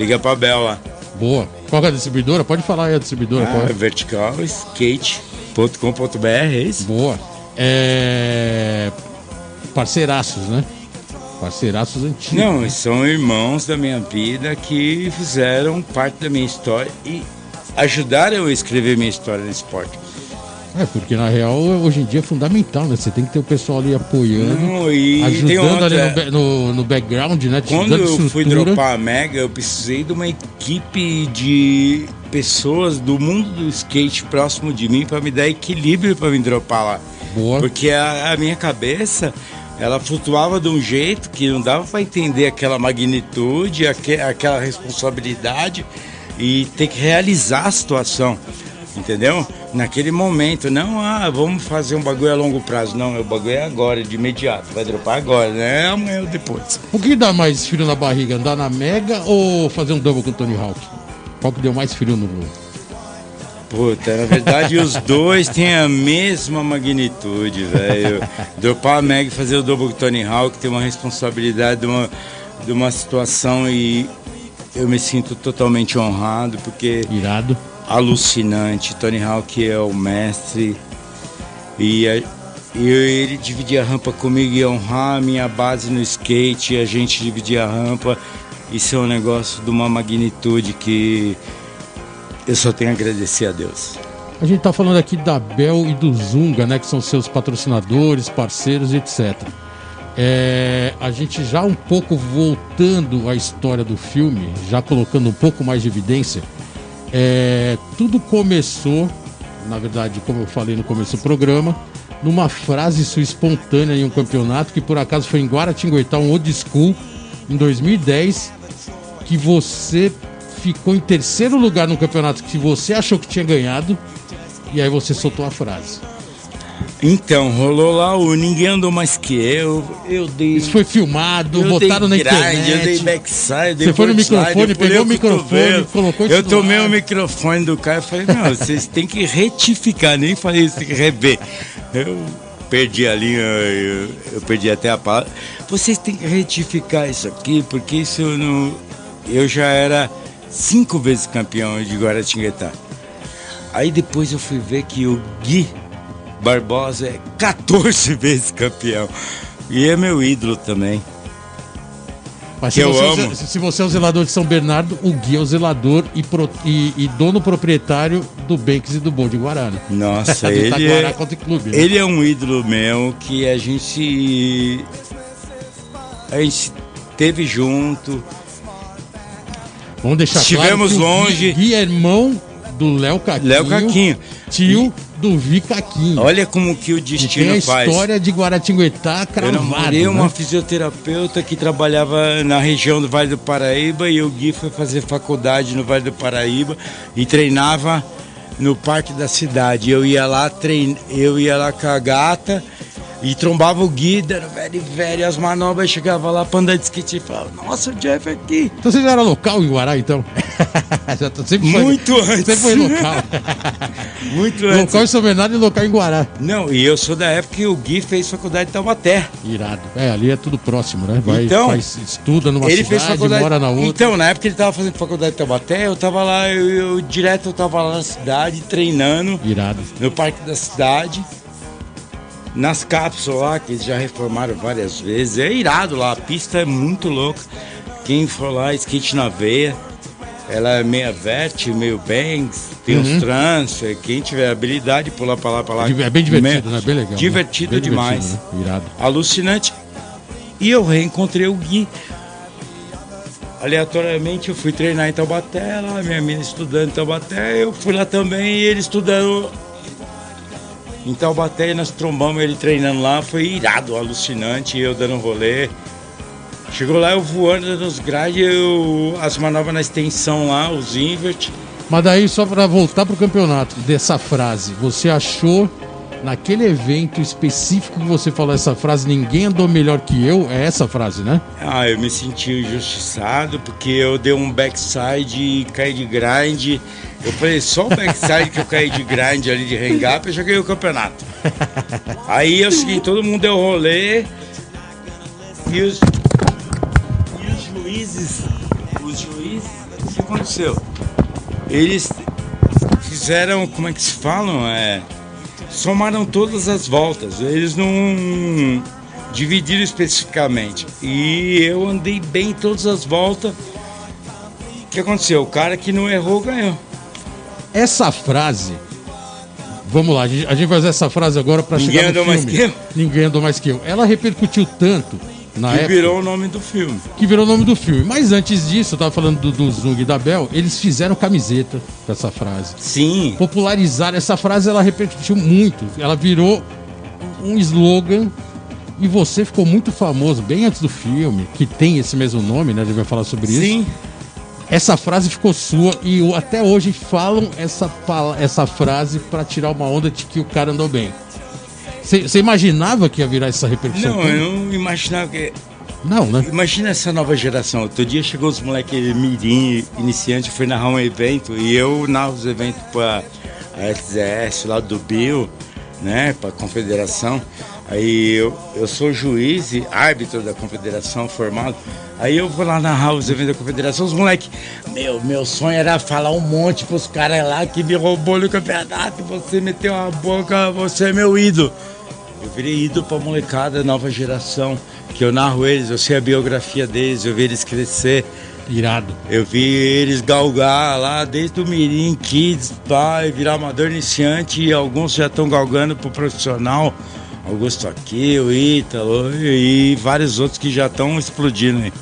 liga pra Bel lá. Boa. Qual que é a distribuidora? Pode falar aí a distribuidora. Ah, é? verticalskate.com.br, é isso? Boa. É... Parceiraços, né? Parceiraços antigos. Não, são irmãos da minha vida que fizeram parte da minha história e ajudaram eu a escrever minha história no esporte. É, porque na real, hoje em dia é fundamental, né? Você tem que ter o pessoal ali apoiando, Não, e ajudando ali no, no, no background, né? Te Quando eu fui dropar a Mega, eu precisei de uma equipe de pessoas do mundo do skate próximo de mim para me dar equilíbrio para me dropar lá. Boa. Porque a, a minha cabeça, ela flutuava de um jeito que não dava para entender aquela magnitude, aque, aquela responsabilidade e ter que realizar a situação. Entendeu? Naquele momento, não, ah, vamos fazer um bagulho a longo prazo. Não, o bagulho é agora, de imediato. Vai dropar agora, né? Amanhã ou depois. O que dá mais frio na barriga? Andar na Mega ou fazer um double com o Tony Hawk? Qual que deu mais frio no Puta, na verdade os dois têm a mesma magnitude, velho. Dropar a Meg e fazer o double com Tony Hawk tem uma responsabilidade de uma, de uma situação e eu me sinto totalmente honrado porque Irado. Alucinante. Tony Hawk é o mestre e, e ele dividir a rampa comigo e honrar a minha base no skate, a gente dividir a rampa. Isso é um negócio de uma magnitude que eu só tenho a agradecer a Deus. A gente tá falando aqui da Bel e do Zunga, né? Que são seus patrocinadores, parceiros, etc. É, a gente já um pouco voltando à história do filme, já colocando um pouco mais de evidência, é, tudo começou, na verdade, como eu falei no começo do programa, numa frase sua espontânea em um campeonato que por acaso foi em Guaratinguetá, um old school, em 2010, que você ficou em terceiro lugar no campeonato que você achou que tinha ganhado, e aí você soltou a frase. Então, rolou lá o Ninguém Andou Mais Que Eu. Eu dei. Isso foi filmado, eu botaram na grind, internet. Eu dei backside, dei Você foi no microfone, eu pegou o microfone, colocou Eu tomei o microfone do cara e falei, não, vocês têm que retificar, nem falei isso, tem que rever. Eu perdi a linha, eu, eu perdi até a palavra. Vocês têm que retificar isso aqui, porque isso não. Eu já era cinco vezes campeão de Guaratinguetá. Aí depois eu fui ver que o Gui Barbosa é 14 vezes campeão. E é meu ídolo também. Mas se eu você, amo. Se você é o zelador de São Bernardo, o Gui é o zelador e, pro- e- e dono proprietário do Banks e do Bom de Guarana. Nossa, ele é, Country Club. né? ele é um ídolo meu que a gente. A gente teve junto. Vamos deixar Estivemos claro que o longe. Gui é irmão do Léo Caquinho. Léo Caquinho. Tio do Vi Caquinho. Olha como que o que tem a destino faz. história de Guaratinguetá Eu cravado. namorei uma né? fisioterapeuta que trabalhava na região do Vale do Paraíba e o Gui foi fazer faculdade no Vale do Paraíba e treinava no parque da cidade. Eu ia lá, trein... eu ia lá com a gata e trombava o Gui, dando velho velho as manobras, chegava lá pra andar de skate e falava, nossa, o Jeff é aqui. Então você já era local em Guará, então? já tô, sempre foi, Muito antes. Sempre foi local. Muito antes. local em São Bernardo e local em Guará. Não, e eu sou da época que o Gui fez faculdade em Taubaté. Irado. É, ali é tudo próximo, né? Vai, Então, faz, estuda numa ele cidade, fez faculdade. mora na outra. Então, na época ele tava fazendo faculdade de Taubaté, eu tava lá, eu, eu- direto eu tava lá na cidade, treinando Irado. no parque da cidade, nas cápsulas lá, que eles já reformaram várias vezes. É irado lá, a pista é muito louca. Quem for lá, skate na veia. Ela é meia vert, meio bangs, tem Uhum. uns trans. Quem tiver habilidade, pular pra lá, pra lá. É bem divertido, Me- né? Bem legal. né? Divertido Bem demais. divertido, né? Irado. alucinante. E eu reencontrei o Gui. Aleatoriamente eu fui treinar em Taubaté, lá, minha mina estudando em Taubaté, eu fui lá também e ele estudando em Taubaté nós trombamos ele treinando lá, foi irado, alucinante, eu dando rolê. Chegou lá, eu voando nos grades, eu, as manobras na extensão lá, os invert. Mas daí, só pra voltar pro campeonato, dessa frase, você achou naquele evento específico que você falou essa frase, ninguém andou melhor que eu? É essa frase, né? Ah, eu me senti injustiçado porque eu dei um backside e caí de grind. Eu falei, só o backside que eu caí de grind ali de hang-up, eu já ganhei o campeonato. Aí o seguinte, todo mundo deu rolê e os, e os juízes, os juízes, o que aconteceu? Eles fizeram, como é que se falam? É, somaram todas as voltas. Eles não dividiram especificamente. E eu andei bem todas as voltas. O que aconteceu? O cara que não errou ganhou. Essa frase. Vamos lá, a gente, a gente vai fazer essa frase agora pra Ninguém chegar no andou mais filme. que eu? Ninguém andou mais que eu. Ela repercutiu tanto na Que época virou o nome do filme. que virou o nome do filme. Mas antes disso, eu tava falando do, do Zung e da Bel, eles fizeram camiseta com essa frase. Sim. popularizar essa frase, ela repercutiu muito. Ela virou um slogan e você ficou muito famoso bem antes do filme, que tem esse mesmo nome, né? A gente vai falar sobre isso. Sim. Essa frase ficou sua e até hoje falam essa, essa frase pra tirar uma onda de que o cara andou bem. Você imaginava que ia virar essa repercussão? Não, toda? eu não imaginava que. Não, né? Imagina essa nova geração. Outro dia chegou os moleques mirim, iniciante, foi narrar um evento e eu narro os eventos para a SZS lá do Bill, né, para a confederação. Aí eu, eu sou juiz e árbitro da confederação formado. Aí eu vou lá narrar os eventos da confederação, os moleques, meu, meu sonho era falar um monte pros caras lá que me roubou no campeonato, você meteu a boca, você é meu ídolo. Eu virei ídolo pra molecada, nova geração, que eu narro eles, eu sei a biografia deles, eu vi eles crescer, Irado. eu vi eles galgar lá desde o Mirim, Kids, pai, virar amador iniciante e alguns já estão galgando pro profissional. Augusto aqui, o Ítalo e, e vários outros que já estão explodindo aí.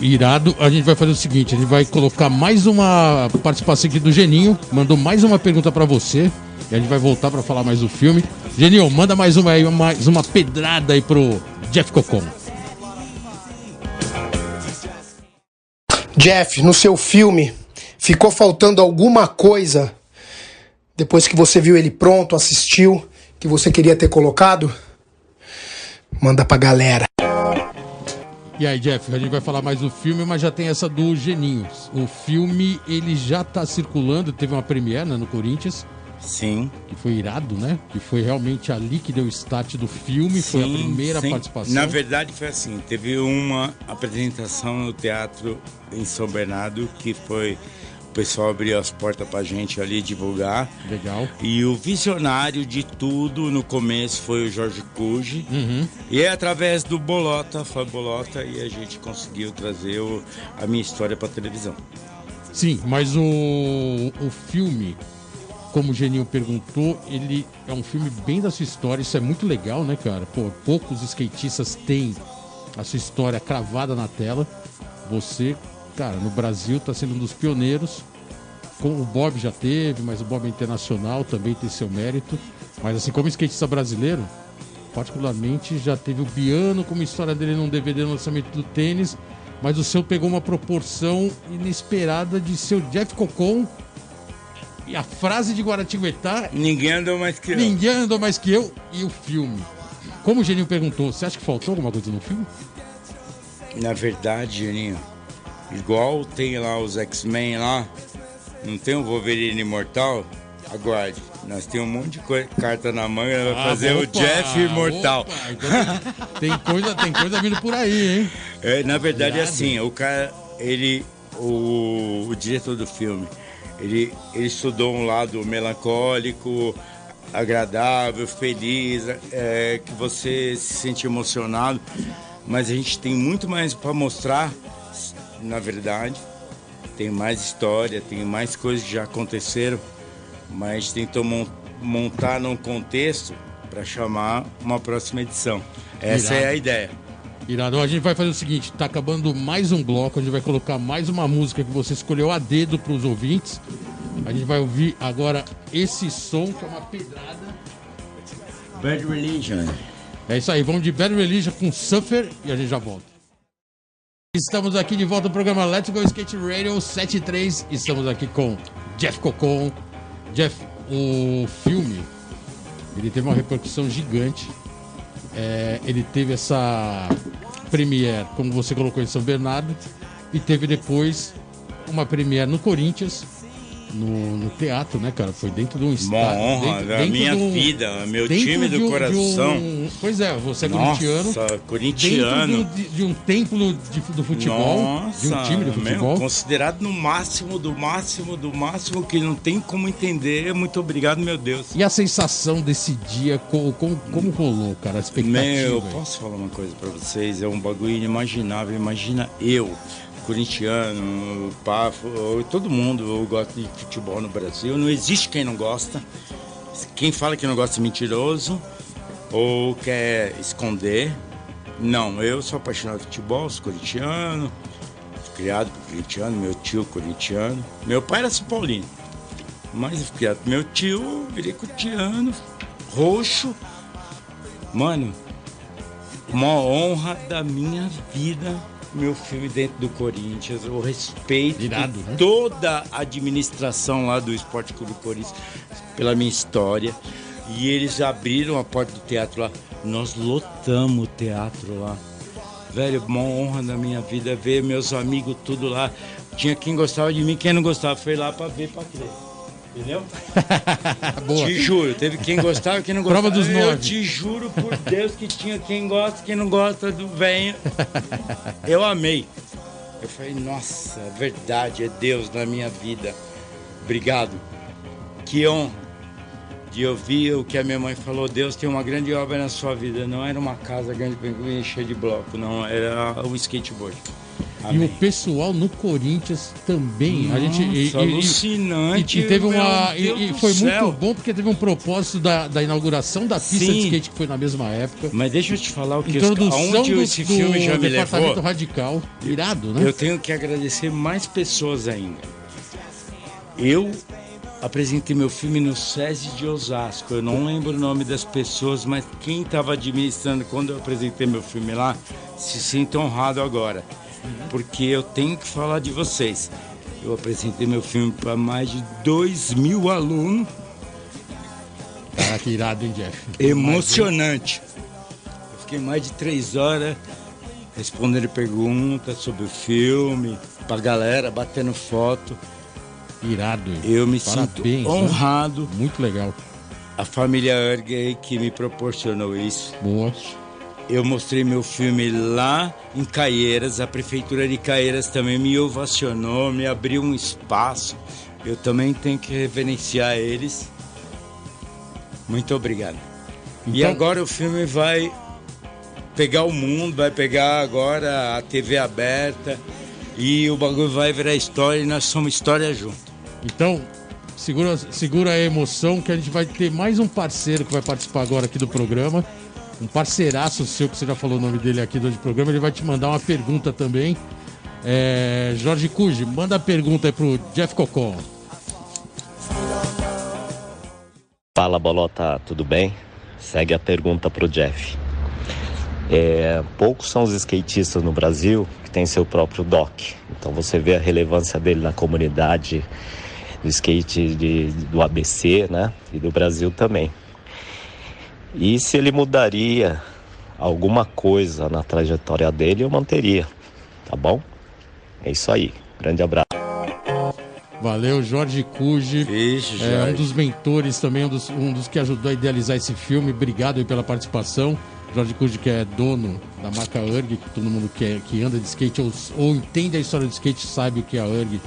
Irado, a gente vai fazer o seguinte: a gente vai colocar mais uma participação aqui do Geninho. Mandou mais uma pergunta pra você. E a gente vai voltar pra falar mais do filme. Geninho, manda mais uma aí, mais uma pedrada aí pro Jeff Cocon. Jeff, no seu filme, ficou faltando alguma coisa depois que você viu ele pronto, assistiu que você queria ter colocado? Manda pra galera. E aí, Jeff, a gente vai falar mais do filme, mas já tem essa do Geninhos. O filme, ele já tá circulando, teve uma premiere né, no Corinthians. Sim. Que foi irado, né? Que foi realmente ali que deu o start do filme, sim, foi a primeira sim. participação. Na verdade foi assim, teve uma apresentação no teatro em São Bernardo que foi pessoal abriu as portas pra gente ali divulgar. Legal. E o visionário de tudo no começo foi o Jorge Cuji. Uhum. E é através do Bolota, foi Bolota, e a gente conseguiu trazer o, a minha história pra televisão. Sim, mas o, o filme, como o Geninho perguntou, ele é um filme bem da sua história. Isso é muito legal, né, cara? Pô, poucos skatistas têm a sua história cravada na tela. Você cara, no Brasil está sendo um dos pioneiros. Com o Bob já teve, mas o Bob é internacional também tem seu mérito. Mas assim como skatista brasileiro, particularmente já teve o Biano como história dele num DVD no lançamento do tênis, mas o seu pegou uma proporção inesperada de seu Jeff Cocon e a frase de Guaratinguetá. Ninguém andou mais que eu. Ninguém andou mais que eu e o filme. Como o Geninho perguntou, você acha que faltou alguma coisa no filme? Na verdade, Geninho, Igual tem lá os X-Men lá, não tem o Wolverine Imortal? Aguarde. Nós temos um monte de coisa, carta na manga, vai ah, fazer opa, o Jeff Imortal. Opa, então tem, coisa, tem coisa vindo por aí, hein? É, na verdade, é assim, o cara, ele, o, o diretor do filme, ele, ele estudou um lado melancólico, agradável, feliz, é, que você se sente emocionado, mas a gente tem muito mais para mostrar na verdade. Tem mais história, tem mais coisas que já aconteceram, mas tentou montar num contexto para chamar uma próxima edição. Essa Irado. é a ideia. Irado. A gente vai fazer o seguinte: tá acabando mais um bloco, a gente vai colocar mais uma música que você escolheu a dedo para os ouvintes. A gente vai ouvir agora esse som que é uma pedrada. Bad Religion. É isso aí, vamos de Bad Religion com Suffer e a gente já volta. Estamos aqui de volta no programa Let's Go Skate Radio 73. Estamos aqui com Jeff Cocon. Jeff, o filme ele teve uma repercussão gigante. É, ele teve essa premiere, como você colocou, em São Bernardo, e teve depois uma premiere no Corinthians no, no, teatro, né, cara? Foi dentro de um estádio. Uma honra dentro, da minha um, vida, meu time do um, coração. Um, pois é, você é Nossa, corintiano. corintiano. Dentro de, de um templo de, do futebol, Nossa, de um time de futebol. Meu, considerado no máximo, do máximo, do máximo, que não tem como entender. Muito obrigado, meu Deus. E a sensação desse dia, como, como, como rolou, cara? A expectativa. Meu, posso falar uma coisa pra vocês? É um bagulho inimaginável. Imagina eu corintiano, Pafo, todo mundo gosta de futebol no Brasil. Não existe quem não gosta. Quem fala que não gosta é mentiroso ou quer esconder. Não, eu sou apaixonado por futebol, sou corintiano, criado por corintiano, meu tio corintiano. Meu pai era São Paulino, mas fui criado por meu tio, virei corintiano, roxo. Mano, uma honra da minha vida meu filme dentro do Corinthians, o respeito Irado, né? toda a administração lá do Esporte Clube Corinthians pela minha história. E eles abriram a porta do teatro lá. Nós lotamos o teatro lá. Velho, uma honra na minha vida ver meus amigos tudo lá. Tinha quem gostava de mim, quem não gostava foi lá para ver, para crer. Entendeu? Boa. Te juro, teve quem gostava, quem não gostava. Prova dos nove. Eu te juro por Deus que tinha quem gosta, quem não gosta do venho. Eu amei. Eu falei, nossa, é verdade, é Deus na minha vida. Obrigado. Que honra de ouvir o que a minha mãe falou. Deus tem uma grande obra na sua vida. Não era uma casa grande cheia de bloco, não. Era o skateboard. Amém. E o pessoal no Corinthians também. Nossa, a gente e, alucinante. E, e teve uma e, foi muito bom porque teve um propósito da, da inauguração da pista Sim. de skate que foi na mesma época. Mas deixa eu te falar o que Introdução aonde do, esse filme já me levou. radical, irado, né? Eu tenho que agradecer mais pessoas ainda. Eu apresentei meu filme no SESI de Osasco. Eu não lembro o nome das pessoas, mas quem estava administrando quando eu apresentei meu filme lá se sinta honrado agora porque eu tenho que falar de vocês. Eu apresentei meu filme para mais de 2 mil alunos. Tá? Caraca, irado, hein, Jeff? Emocionante. Eu fiquei mais de três horas respondendo perguntas sobre o filme, pra galera, batendo foto. Irado. Eu me Parabéns, sinto né? honrado. Muito legal. A família Erg aí que me proporcionou isso. Boa. Eu mostrei meu filme lá em Caieiras, a prefeitura de Caieiras também me ovacionou, me abriu um espaço. Eu também tenho que reverenciar eles. Muito obrigado. e Então- agora o filme vai pegar o mundo, vai pegar agora a TV aberta e o bagulho vai virar história e nós somos história junto. Então, segura, segura a emoção que a gente vai ter mais um parceiro que vai participar agora aqui do programa. Um parceiraço seu, que você já falou o nome dele aqui do programa, ele vai te mandar uma pergunta também. É, Jorge Cuji, manda a pergunta aí pro Jeff Cocon. Fala Bolota, tudo bem? Segue a pergunta pro Jeff. É, poucos são os skatistas no Brasil que têm seu próprio dock. Então você vê a relevância dele na comunidade do skate de- do ABC, né? E do Brasil também. E se ele mudaria alguma coisa na trajetória dele, eu manteria. Tá bom? É isso aí. Grande abraço. Valeu, Jorge Cuji. Vixe, É, um Jorge. dos mentores também, um dos, um dos que ajudou a idealizar esse filme. Obrigado aí pela participação. Jorge Cuji, que é dono da marca URG, que todo mundo que, é- que anda de skate ou, ou entende a história do skate sabe o que é a URG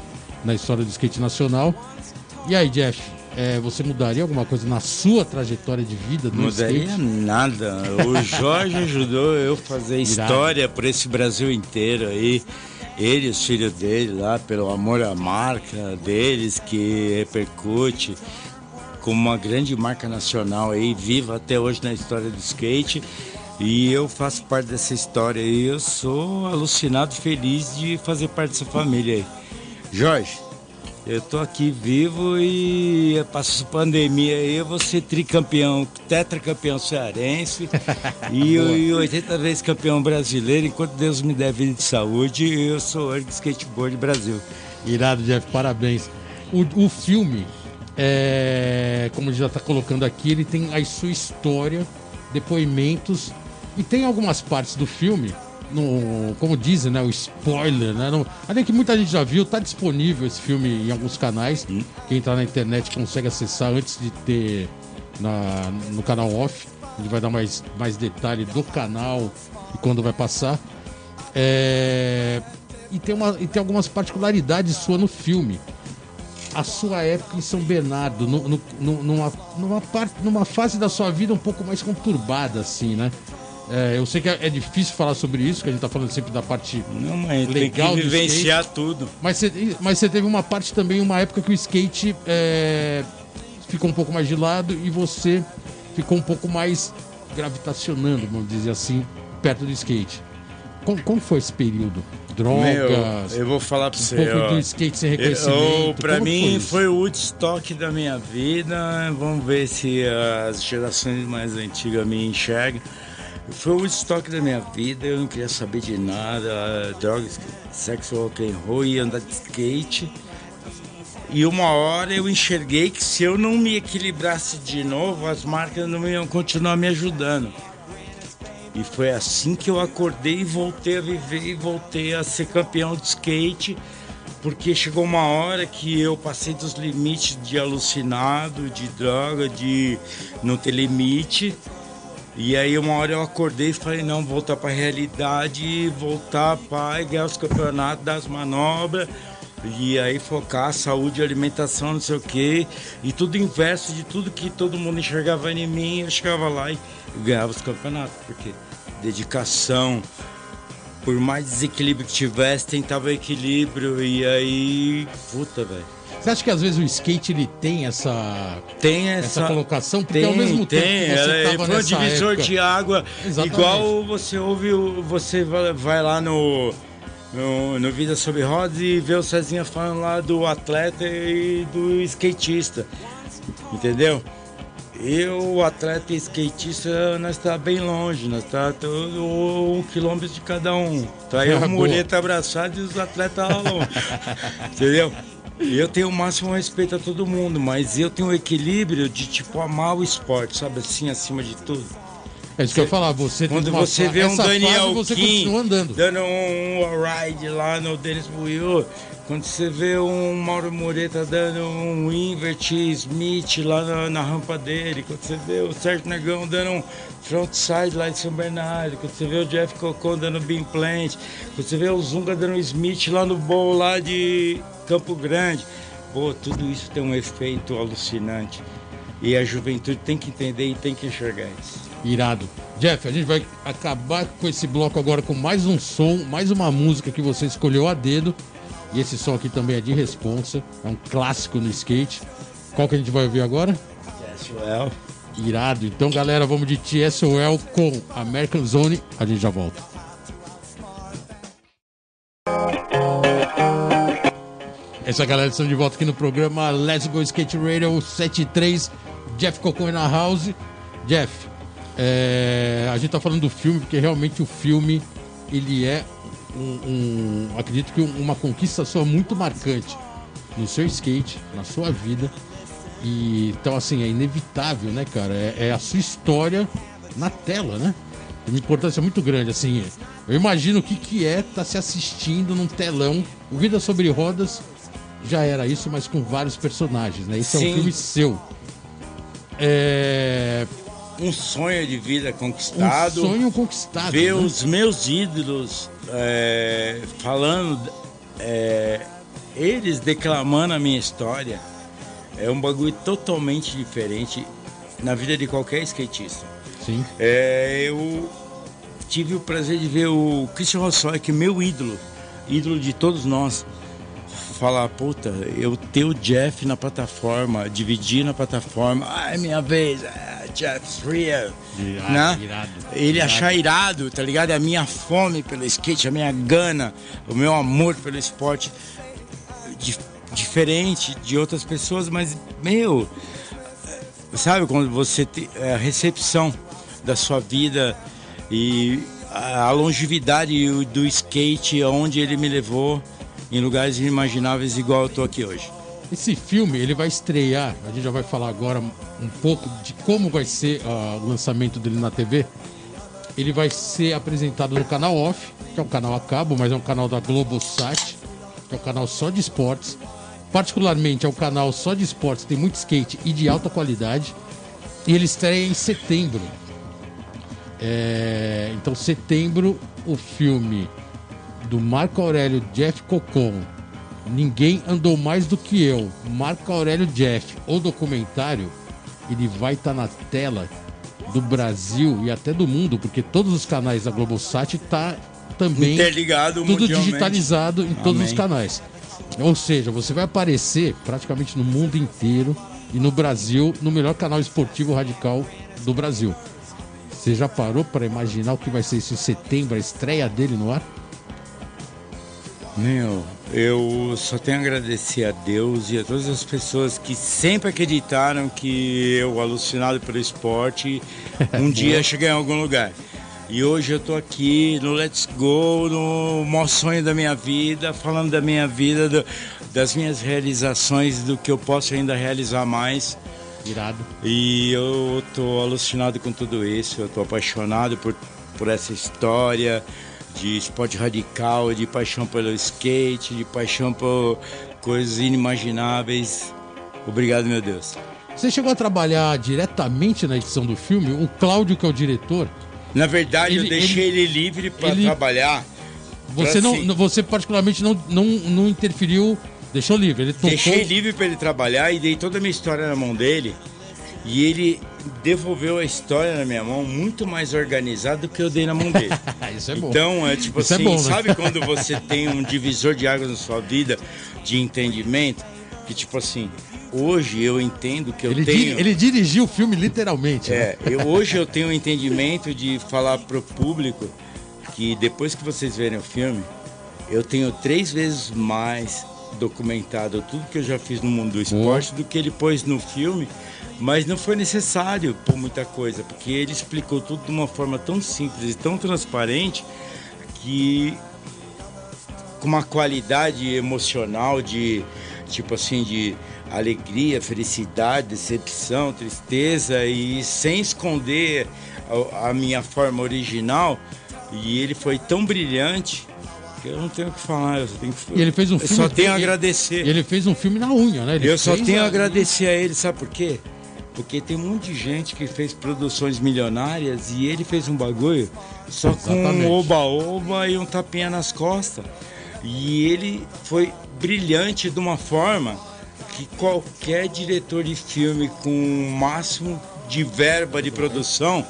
na história do skate nacional. E aí, Jeff, é, você mudaria alguma coisa na sua trajetória de vida no Mudaria skate? nada. O Jorge ajudou eu a fazer história por esse Brasil inteiro aí. Ele os filhos dele lá, pelo amor à marca deles, que repercute como uma grande marca nacional aí, viva até hoje na história do skate. E eu faço parte dessa história aí. Eu sou alucinado, feliz de fazer parte dessa família aí. Jorge, eu tô aqui vivo e passa pandemia aí, eu vou ser tricampeão, tetracampeão cearense e, e 80 vezes campeão brasileiro. Enquanto Deus me der vida de saúde, eu sou Erg Skateboard Brasil. Irado, Jeff, parabéns. O, o filme, é, como ele já está colocando aqui, ele tem a sua história, depoimentos e tem algumas partes do filme, no, como dizem, né, o spoiler, né? No, além que muita gente já viu, tá disponível esse filme em alguns canais. Quem entrar na internet consegue acessar antes de ter na, no canal off. Gente vai dar mais, mais detalhe do canal e quando vai passar. É, e, tem uma, e tem algumas particularidades sua no filme. A sua época em São Bernardo, no- no- numa, numa, parte, numa fase da sua vida um pouco mais conturbada, assim, né? É, eu sei que é, é difícil falar sobre isso, que a gente tá falando sempre da parte. Não, mas Legal tem que vivenciar tudo. Mas você, mas você teve uma parte também, uma época que o skate é, ficou um pouco mais de lado e você ficou um pouco mais gravitacionando, vamos dizer assim, perto do skate. Como, como foi esse período? Drogas? Meu, eu vou falar pra um você. pouco ó. do skate sem reconhecimento. Eu, pra Como mim isso? foi o Woodstock da minha vida. Vamos ver se as gerações mais antigas me enxergam. Foi o Woodstock da minha vida. Eu não queria saber de nada. Drogas, sexo, rock and roll e andar de skate. E uma hora eu enxerguei que se eu não me equilibrasse de novo, as marcas não iam continuar me ajudando. E foi assim que eu acordei e voltei a viver e voltei a ser campeão de skate, porque chegou uma hora que eu passei dos limites de alucinado, de droga, de não ter limite. E aí uma hora eu acordei e falei, não, voltar para a realidade, voltar para ganhar os campeonatos das manobras. E aí focar saúde, alimentação, não sei o quê. E tudo inverso de tudo que todo mundo enxergava em mim, eu chegava lá e ganhava os campeonatos. Porque dedicação, por mais desequilíbrio que tivesse, tentava equilíbrio. E aí, puta, velho. Você acha que às vezes o skate ele tem essa, Tem essa, essa, colocação? Porque tem, ao mesmo tempo tem. que você Ela tava foi um divisor época... de água. Exatamente. Igual você ouve, você vai lá no, no, no Vida Sobre Rodas e vê o Cezinha falando lá do atleta e do skatista. Entendeu? Eu, o atleta e skatista, nós tá bem longe, nós tá todo um quilômetro de cada um. Tá eu, Ah, o boa. muleta abraçado e os atletas lá longe. Entendeu? Eu tenho o máximo respeito a todo mundo, mas eu tenho o equilíbrio de, tipo, amar o esporte, sabe? Assim, acima de tudo. É isso que eu ia falar, você tem Quando uma você vê um essa fase, Daniel você Kim dando um ride lá no Denis Buiu, quando você vê um Mauro Mureta dando um invert Smith lá na, na rampa dele, quando você vê o Sérgio Negão dando um frontside lá de São Bernardo, quando você vê o Jeff Cocon dando beam plant, quando você vê o Zunga dando Smith lá no bowl lá de Campo Grande, pô, tudo isso tem um efeito alucinante. E a juventude tem que entender e tem que enxergar isso. Irado. Jeff, a gente vai acabar com esse bloco agora com mais um som, mais uma música que você escolheu a dedo. E esse som aqui também é de responsa, é um clássico no skate. Qual que a gente vai ouvir agora? Well. Irado. Então, galera, vamos de TSOL com American Zone. A gente já volta. Essa galera estão de volta aqui no programa Let's Go Skate Radio 73. Jeff Cocon na house. Jeff, é, a gente tá falando do filme porque realmente o filme ele é um, um- acredito que uma conquista sua muito marcante no seu skate, na sua vida. E então assim é inevitável, né, cara? É, é a sua história na tela, né? Tem uma importância muito grande, assim. Eu imagino o que, que é estar se assistindo num telão. O Vida sobre Rodas já era isso, mas com vários personagens, né? Esse é um filme seu. É. um sonho de vida Um conquistado. sonho conquistado. ver né? os meus ídolos é, falando, é, eles declamando a minha história, é um bagulho totalmente diferente na vida de qualquer skatista. Sim. É, eu tive o prazer de ver o Christian Rossoy, que é meu ídolo, ídolo de todos nós, falar, puta, eu ter o Jeff na plataforma, dividir na plataforma, ah, é minha vez, ah, Jeff's real. Irado, né? irado, Ele irado. achar irado, tá ligado? A minha fome pelo skate, a minha gana, o meu amor pelo esporte di- diferente de outras pessoas, mas, meu, sabe quando você tem a recepção da sua vida e a a longevidade do skate, aonde ele me levou em lugares inimagináveis igual eu tô aqui hoje. Esse filme, ele vai estrear, a gente já vai falar agora um pouco de como vai ser ah, o lançamento dele na TV. Ele vai ser apresentado no canal Off, que é um canal a cabo, mas é um canal da Globosat, que é um canal só de esportes. Particularmente é um canal só de esportes, tem muito skate e de alta qualidade. E ele estreia em setembro. É, então, setembro, o filme do Marco Aurélio Jeff Cocon. Ninguém andou mais do que eu. Marco Aurélio Jeff, o documentário, ele vai estar na tela do Brasil e até do mundo, porque todos os canais da Globosat tá também Interligado tudo digitalizado em todos Amém. os canais. Ou seja, você vai aparecer praticamente no mundo inteiro e no Brasil, no melhor canal esportivo radical do Brasil. Você já parou para imaginar o que vai ser isso em setembro, a estreia dele no ar? Meu, eu só tenho a agradecer a Deus e a todas as pessoas que sempre acreditaram que eu, alucinado pelo esporte, um dia cheguei em algum lugar. E hoje eu tô aqui no Let's Go, no maior sonho da minha vida, falando da minha vida, do- das minhas realizações, do que eu posso ainda realizar mais. Irado. E eu tô alucinado com tudo isso, eu tô apaixonado por, por essa história de esporte radical, de paixão pelo skate, de paixão por coisas inimagináveis. Obrigado, meu Deus. Você chegou a trabalhar diretamente na edição do filme? O Cláudio, que é o diretor, Na verdade, Ele- eu deixei ele, livre para ele- trabalhar. você, Pra não, assim. você particularmente não, não, não interferiu, deixou livre. Ele tocou. Deixei livre para ele trabalhar e dei toda a minha história na mão dele. E ele devolveu a história na minha mão muito mais organizado do que eu dei na mão dele. Isso é bom. Então, é tipo Isso é assim, bom, né? sabe quando você tem um divisor de águas na sua vida de entendimento? Que tipo assim, hoje eu entendo que eu ele, di- tenho. ele dirigiu o filme literalmente. né? É, eu, hoje eu tenho o entendimento de falar pro público que depois que vocês verem o filme, eu tenho três vezes mais documentado tudo que eu já fiz no mundo do esporte do que ele pôs no filme, mas não foi necessário pôr muita coisa, porque ele explicou tudo de uma forma tão simples e tão transparente que com uma qualidade emocional de, tipo assim, de alegria, felicidade, decepção, tristeza e sem esconder a, a minha forma original. E ele foi tão brilhante eu não tenho o que falar. Eu, tenho que... E ele fez um filme. eu só tenho a agradecer. Ele fez um filme na unha, né? Ele eu só tenho a agradecer a ele, sabe por quê? Porque tem um monte de gente que fez produções milionárias e ele fez um bagulho só com Exatamente. um oba-oba e um tapinha nas costas. E ele foi brilhante de uma forma que qualquer diretor de filme com o máximo de verba de produção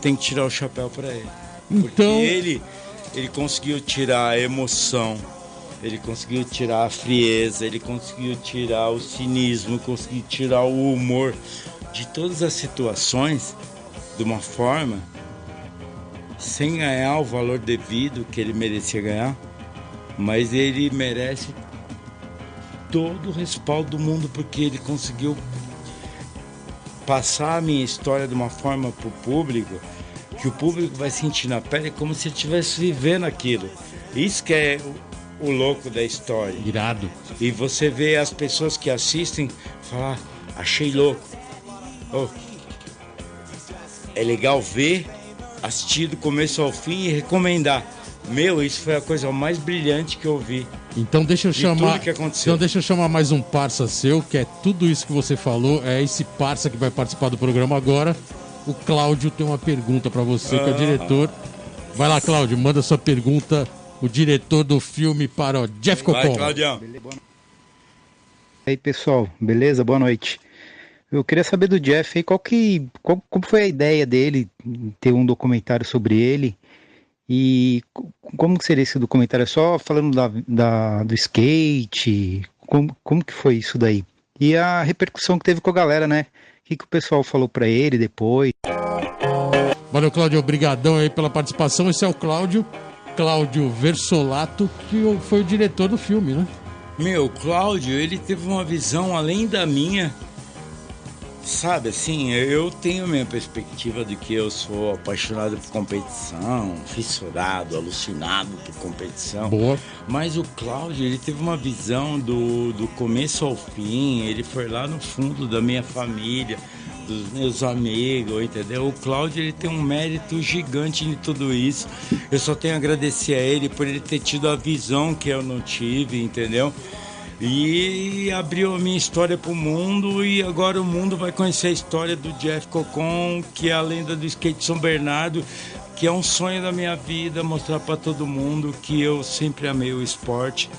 tem que tirar o chapéu para ele. Porque Então- ele, ele conseguiu tirar a emoção, ele conseguiu tirar a frieza, ele conseguiu tirar o cinismo, conseguiu tirar o humor de todas as situações de uma forma sem ganhar o valor devido que ele merecia ganhar, mas ele merece todo o respaldo do mundo porque ele conseguiu passar a minha história de uma forma para o público que o público vai sentir na pele como se estivesse vivendo aquilo. Isso que é o, o louco da história. Irado. E você vê as pessoas que assistem falar, achei louco. Oh, é legal ver, assistir do começo ao fim e recomendar. Meu, isso foi a coisa mais brilhante que eu vi. Então deixa eu De chamar. Então deixa eu chamar mais um parça seu, que é tudo isso que você falou. É esse parça que vai participar do programa agora. O Cláudio tem uma pergunta pra você, que é o diretor. Vai lá, Cláudio, manda sua pergunta. O diretor do filme para o Jeff Vai, Cocon. Claudião. E aí, pessoal, beleza? Boa noite. Eu queria saber do Jeff aí qual que, qual- como foi a ideia dele ter um documentário sobre ele e co- como que seria esse documentário? É só falando da, da- do skate? Como, como que foi isso daí? E a repercussão que teve com a galera, né? O que, que o pessoal falou pra ele depois? Valeu, Cláudio. Obrigadão aí pela participação. Esse é o Cláudio. Cláudio Versolato, que foi o diretor do filme, né? Meu, o Cláudio, ele teve uma visão além da minha. Sabe, assim, eu tenho a minha perspectiva de que eu sou apaixonado por competição, fissurado, alucinado por competição. Boa. Mas o Cláudio, ele teve uma visão do, do começo ao fim, ele foi lá no fundo da minha família, dos meus amigos, entendeu? O Cláudio, ele tem um mérito gigante em tudo isso. Eu só tenho a agradecer a ele por ele ter tido a visão que eu não tive, entendeu? E abriu a minha história para o mundo e agora o mundo vai conhecer a história do Jeff Cocon, que é a lenda do skate São Bernardo, que é um sonho da minha vida mostrar para todo mundo que eu sempre amei o esporte.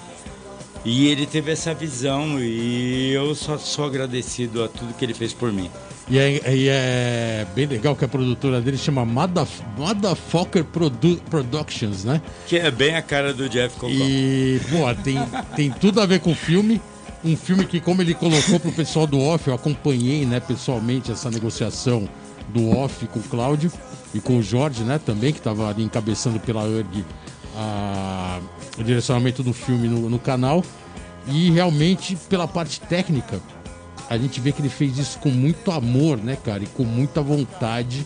E ele teve essa visão e eu só sou agradecido a tudo que ele fez por mim. E é, e é bem legal que a produtora dele chama Madaf- Motherfucker Produ- Productions, né? Que é bem a cara do Jeff Cocon. E, pô, tem, tem tudo a ver com o filme. Um filme que, como ele colocou pro pessoal do off, eu acompanhei, né, pessoalmente essa negociação do off com o Cláudio e com o Jorge, né, também, que estava ali encabeçando pela URG a- o direcionamento do filme no, no canal. E realmente, pela parte técnica, a gente vê que ele fez isso com muito amor, né, cara, e com muita vontade,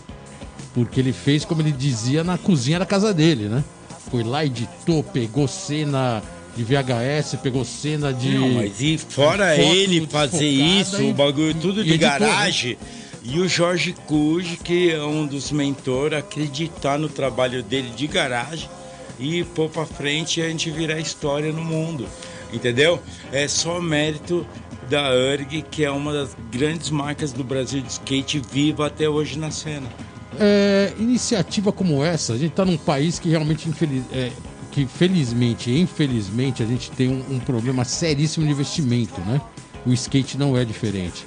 porque ele fez, como ele dizia, na cozinha da casa dele, né? Foi lá, editou, pegou cena de VHS, pegou cena de. Não, mas e fora ele fazer isso, e- o bagulho tudo de editou, né? garagem, e o Jorge Cuj, que é um dos mentores, acreditar no trabalho dele de garagem e pôr pra frente e a gente virar história no mundo. Entendeu? É só mérito da URG, que é uma das grandes marcas do Brasil de skate viva até hoje na cena. É, iniciativa como essa, a gente está num país que realmente, infeliz, é, que felizmente infelizmente, a gente tem um, um problema seríssimo de investimento, né? O skate não é diferente.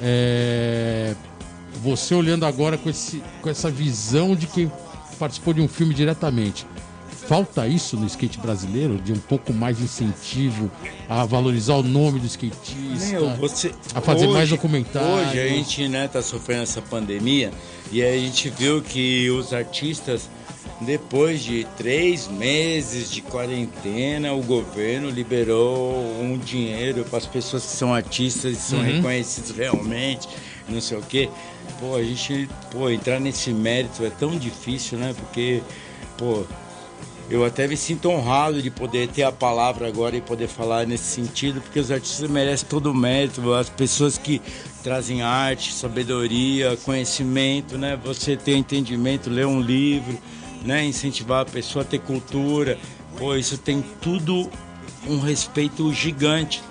É, você olhando agora com, esse, com essa visão de quem participou de um filme diretamente, falta isso no skate brasileiro, de um pouco mais de incentivo a valorizar o nome do skatista, Meu, você, a fazer mais documentários. Hoje a gente né, tá sofrendo essa pandemia e a gente viu que os artistas, depois de três meses de quarentena, o governo liberou um dinheiro para as pessoas que são artistas e são Uhum. reconhecidos realmente, não sei o quê. Pô, a gente, pô, entrar nesse mérito é tão difícil, né? Porque, pô, Eu até me sinto honrado de poder ter a palavra agora e poder falar nesse sentido, porque os artistas merecem todo o mérito, as pessoas que trazem arte, sabedoria, conhecimento, né? Você ter entendimento, ler um livro, né? Incentivar a pessoa a ter cultura. Pô, isso tem tudo um respeito gigante.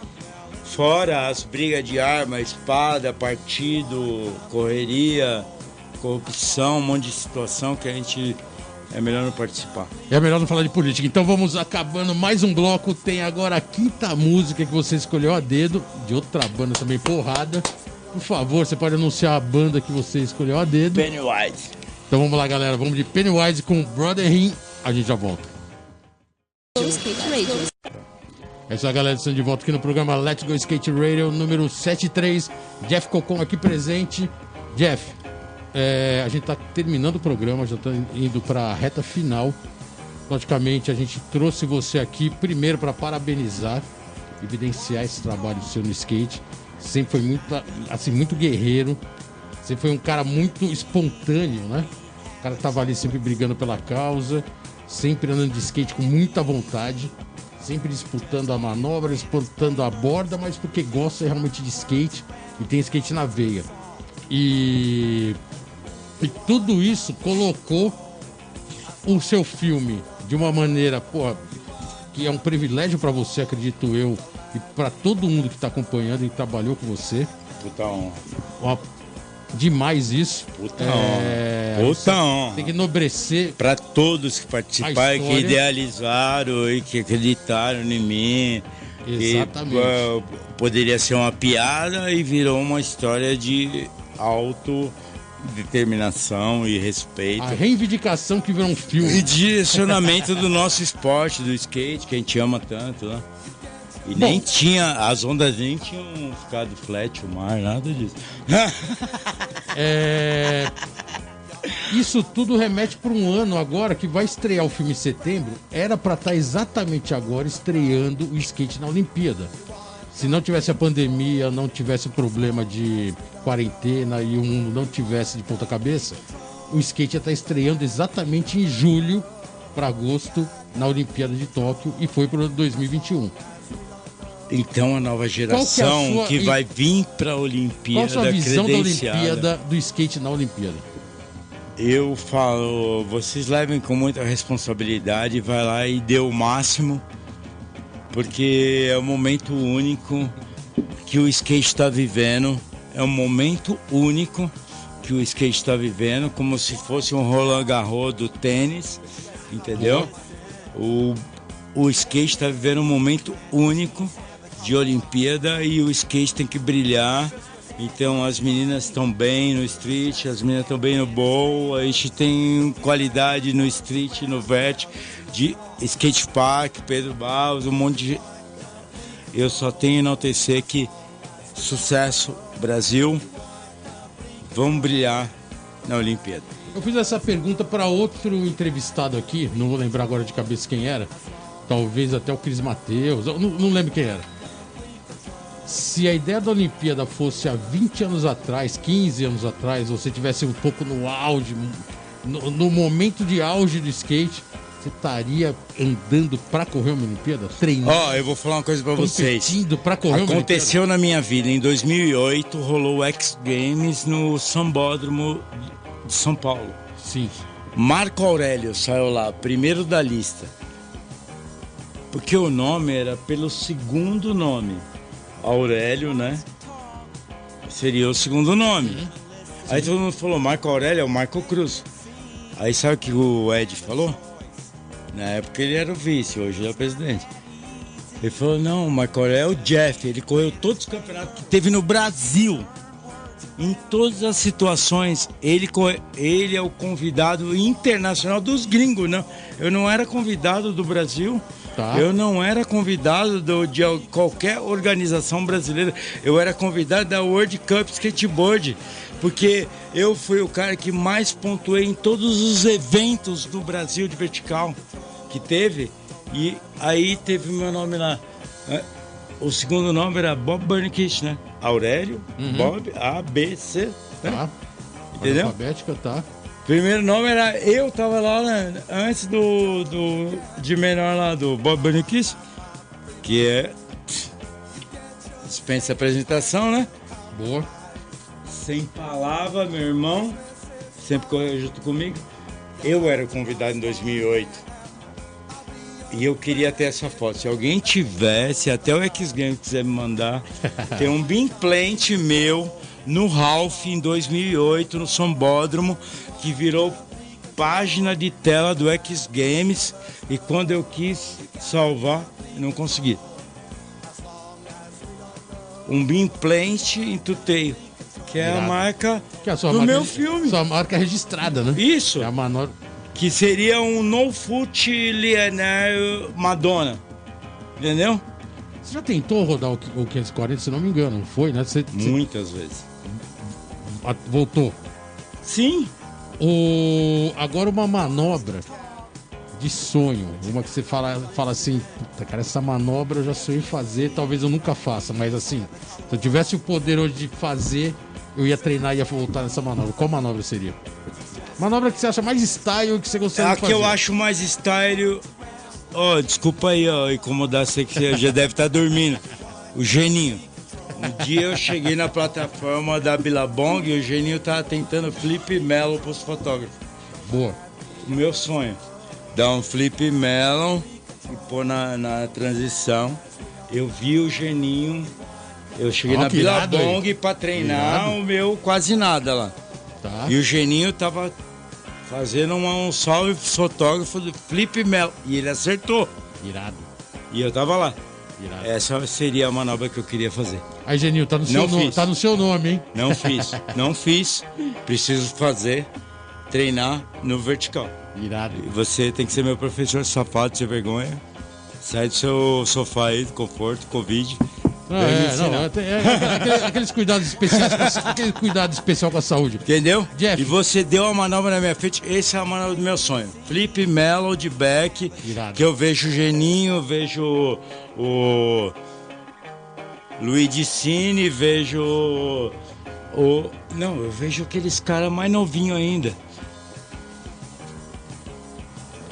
Fora as brigas de arma, espada, partido, correria, corrupção, um monte de situação que a gente é melhor não participar. É melhor não falar de política. Então vamos acabando mais um bloco. Tem agora a quinta música que você escolheu a dedo, de outra banda também porrada. Por favor, você pode anunciar a banda que você escolheu a dedo. Pennywise. Então vamos lá, galera. Vamos de Pennywise com Brother Him. A gente já volta. É isso aí, galera. Estamos de volta aqui no programa Let's Go Skate Radio número 73. Jeff Cocon aqui presente. Jeff, é, a gente está terminando o programa, já está indo para a reta final. Logicamente, a gente trouxe você aqui primeiro para parabenizar, evidenciar esse trabalho seu no skate. Sempre foi muito, assim, muito guerreiro. Sempre foi um cara muito espontâneo, né? O cara tava ali sempre brigando pela causa, sempre andando de skate com muita vontade, sempre disputando a manobra, disputando a borda, mas porque gosta realmente de skate e tem skate na veia. E, e tudo isso colocou o seu filme de uma maneira, pô, que é um privilégio para você, acredito eu, e para todo mundo que está acompanhando e trabalhou com você. Puta honra. Uma, demais isso. Puta É, honra. Puta honra. Tem que enobrecer. Para todos que participaram, que idealizaram e que acreditaram em mim. Exatamente. Eh, poderia ser uma piada e virou uma história de autodeterminação e respeito. A reivindicação que virou um E filme. direcionamento do nosso esporte, do skate, que a gente ama tanto, né? E nem tinha, as ondas nem tinham ficado flat, o mar, nada disso. É, Isso tudo remete para um ano agora que vai estrear o filme em setembro. Era para estar exatamente agora estreando o skate na Olimpíada. Se não tivesse a pandemia, não tivesse o problema de quarentena e o mundo não tivesse de ponta cabeça, o skate ia estar estreando exatamente em julho para agosto na Olimpíada de Tóquio e foi para 2021. Então a nova geração que é a sua- que vai vir para a Qual a Olimpíada sua visão da. Olimpíada, do skate na Olimpíada? Eu falo, vocês levem com muita responsabilidade, vai lá e dê o máximo, porque é um momento único que o skate está vivendo, é um momento único que o skate está vivendo, como se fosse um Roland Garros do tênis, entendeu? O, o skate está vivendo um momento único de Olimpíada e o skate tem que brilhar. Então as meninas estão bem no street, as meninas estão bem no bowl, a gente tem qualidade no street, no vert, de skate park, Pedro Barros, um monte de. Eu só tenho a enaltecer que sucesso, Brasil, vamos brilhar na Olimpíada. Eu fiz essa pergunta para outro entrevistado aqui, não vou lembrar agora de cabeça quem era, talvez até o Cris Mateus, eu não, não lembro quem era. Se a ideia da Olimpíada fosse há 20 anos atrás, 15 anos atrás, você tivesse um pouco no auge, no, no momento de auge do skate, você estaria andando para correr uma Olimpíada? Treinando, Ó, eu vou falar uma coisa pra vocês. competindo para correr uma Aconteceu na minha vida. Em 2008 rolou o X Games no Sambódromo de São Paulo. Sim. Marco Aurélio saiu lá, primeiro da lista. Porque o nome era pelo segundo nome. Aurélio, né? Seria o segundo nome. Aí todo mundo falou, Marco Aurélio é o Marco Cruz. Aí sabe o que o Ed falou? Na época ele era o vice, hoje ele é o presidente. Ele falou, não, Aurélio é o Jeff, ele correu todos os campeonatos que teve no Brasil. Em todas as situações, ele, ele é o convidado internacional dos gringos, não. Eu não era convidado do Brasil, Tá. eu não era convidado do- de al- qualquer organização brasileira, eu era convidado da World Cup Skateboard, porque eu fui o cara que mais pontuei em todos os eventos do Brasil de vertical que teve, e aí teve meu nome lá. né? O segundo nome era Bob Burnkish, né? Aurélio, Bob, A, B, C. né? Tá. Entendeu? Alfabética, tá. Primeiro nome era. Eu tava lá né, antes do, do. de menor lá, do Bob Baniquis, que é. Dispensa apresentação, né? Boa. Sem palavra, meu irmão, sempre correu junto comigo. Eu era convidado em 2008. E eu queria ter essa foto. Se alguém tivesse, até o X Games quiser me mandar, tem um Beam Plant meu no Ralph em 2008, no Sambódromo, que virou página de tela do X Games. E quando eu quis salvar, não consegui. Um Beam Plant em tuteio, que é a Irado. marca Que é a sua do marca meu filme. Sua marca registrada, né? Isso. É a manobra. Que seria um No Foot Leonardo Madonna. Entendeu? Você já tentou rodar o o 540, se não me engano, não foi, né? Você, você Muitas vezes. a- voltou. Sim. O... Agora uma manobra de sonho. Uma que você fala, fala assim, puta, cara, essa manobra eu já sonhei fazer, talvez eu nunca faça, mas assim, se eu tivesse o poder hoje de fazer, eu ia treinar e ia voltar nessa manobra. Qual manobra seria? Manobra que você acha mais style que você gostaria A de que fazer. eu acho mais style. Ó, desculpa aí, ó, incomodar você que você já deve estar dormindo. O Geninho. Um dia eu cheguei na plataforma da Billabong e o Geninho tava tentando flip melon pros fotógrafos. Boa. O meu sonho. Dar um flip melon e pôr na, na transição. Eu vi o Geninho. Eu cheguei na Billabong hein? pra treinar Irado. o meu quase nada lá. Tá. E o Geninho tava fazendo uma- um salve pro fotógrafo do Flip Mel. E ele acertou. Irado. E eu tava lá. Irado. Essa seria a manobra que eu queria fazer. Aí, Genil, tá no seu tá no seu nome, hein? Não fiz. não fiz. Preciso fazer. Treinar no vertical. Irado. Você tem que ser meu professor safado, sem vergonha. Sai do seu sofá aí, do conforto, Covid. Me é, não, ensinar. é, é, aquele- aqueles cuidados especiais, aquele cuidado especial com a saúde. Entendeu? Jeff. E você deu a manobra na minha frente, essa é a manobra do meu sonho. Flip Mellow de back, Irado. que eu vejo o Geninho, vejo o, Luigi Cine, vejo o- Não, eu vejo aqueles caras mais novinhos ainda.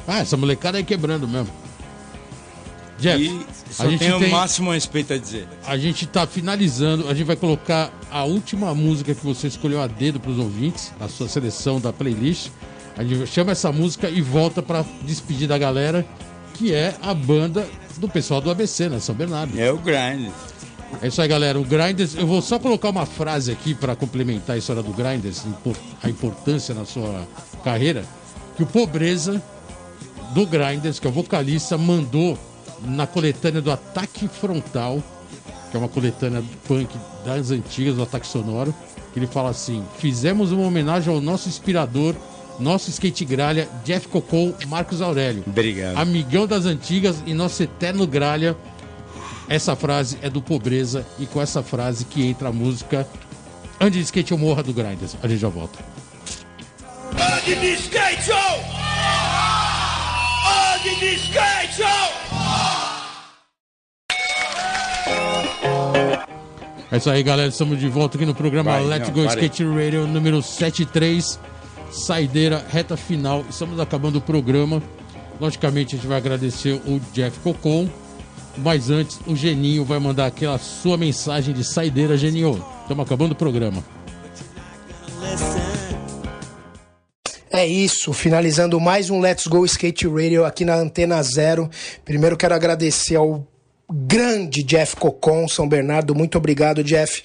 Ah, essa molecada aí quebrando mesmo. Jeff, E só a gente tenho tem, o máximo respeito a dizer. a gente tá finalizando, a gente vai colocar a última música que você escolheu a dedo pros ouvintes, a sua seleção da playlist. A gente chama essa música e volta pra despedir da galera, que é a banda do pessoal do ABC, né? São Bernardo. É o grind. É isso aí, galera. O Grinders, eu vou só colocar uma frase aqui para complementar a história do Grinders, impor- a importância na sua carreira, que o Pobreza do Grinders, que é o vocalista, mandou na coletânea do Ataque Frontal, que é uma coletânea punk das antigas do Ataque Sonoro, que ele fala assim: fizemos uma homenagem ao nosso inspirador, nosso skate gralha, Jeff Cocon, Marcos Aurélio. Obrigado. Amigão das antigas e nosso eterno gralha. Essa frase é do Pobreza e com essa frase que entra a música Ande de skate ou morra do Grinders. A gente já volta. Ande de skate show! Ande de skate! É isso aí, galera. Estamos de volta aqui no programa Vai, Let's não, Go parei. Skate Radio número 73. Saideira, reta final. Estamos acabando o programa. Logicamente, a gente vai agradecer o Jeff Cocon. Mas antes, o Geninho vai mandar aquela sua mensagem de saideira, Geninho. Estamos acabando o programa. É isso, finalizando mais um Let's Go Skate Radio aqui na Antena Zero. Primeiro quero agradecer ao grande Jeff Cocon, São Bernardo. Muito obrigado, Jeff.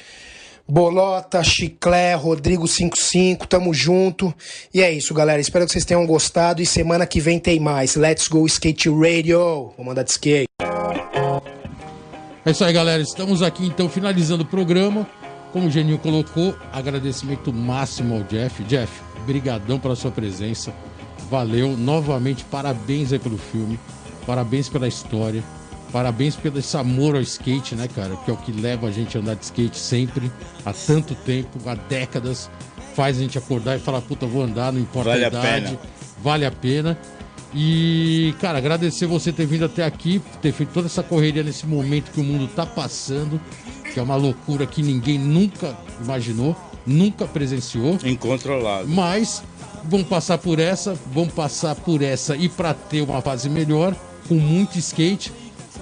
Bolota, Chiclé, Rodrigo 55, tamo junto. E é isso, galera. Espero que vocês tenham gostado. E semana que vem tem mais. Let's Go Skate Radio. Vou mandar de skate. É isso aí, galera. Estamos aqui então finalizando o programa. Como o Geninho colocou, agradecimento máximo ao Jeff. Jeff, brigadão pela sua presença. Valeu. Novamente, parabéns aí pelo filme. Parabéns pela história. Parabéns pelo esse amor ao skate, né, cara? Que é o que leva a gente a andar de skate sempre, há tanto tempo, há décadas. Faz a gente acordar e falar, puta, vou andar, não importa Vale a a idade. pena. Vale a pena. E, cara, agradecer você ter vindo até aqui, ter feito toda essa correria nesse momento que o mundo tá passando. que é uma loucura que ninguém nunca imaginou, nunca presenciou. Incontrolável. Mas vão passar por essa, vão passar por essa e para ter uma fase melhor, com muito skate.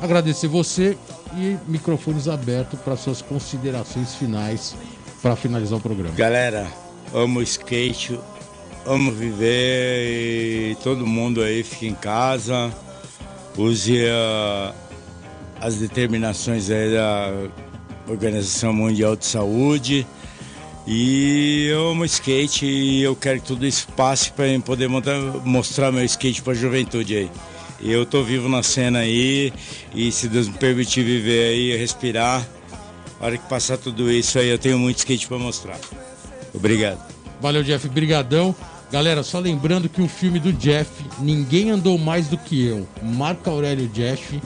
Agradecer você e microfones abertos para suas considerações finais para finalizar o programa. Galera, amo skate, amo viver e todo mundo aí fica em casa, use as determinações aí da Organização Mundial de Saúde. E eu amo skate e eu quero que tudo isso passe para poder montar, mostrar meu skate para a juventude aí. Eu tô vivo na cena aí e se Deus me permitir viver aí, respirar, a hora que passar tudo isso aí, eu tenho muito skate para mostrar. Obrigado. Valeu, Jeff. Brigadão. Galera, só lembrando que o filme do Jeff, Ninguém Andou Mais Do Que Eu, Marco Aurélio Jeff,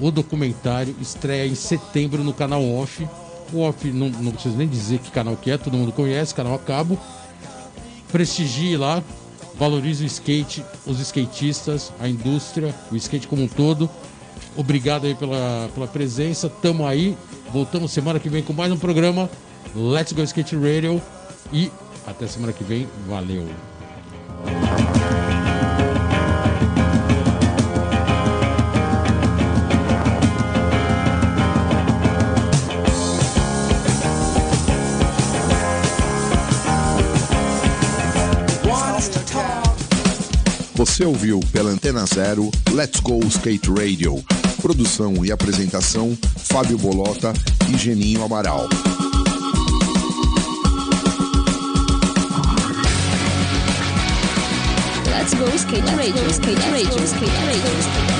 o documentário, estreia em setembro no canal Off. O Off, não, não preciso nem dizer que canal que é, todo mundo conhece, canal a cabo. Prestigie lá, valorize o skate, os skatistas, a indústria, o skate como um todo. Obrigado aí pela, pela presença, tamo aí. Voltamos semana que vem com mais um programa Let's Go Skate Radio e até semana que vem. Valeu! Você ouviu pela Antena Zero Let's Go Skate Radio. Produção e apresentação Fábio Bolota e Geninho Amaral. Let's go skate radio, skate radio, skate radio, skate radio.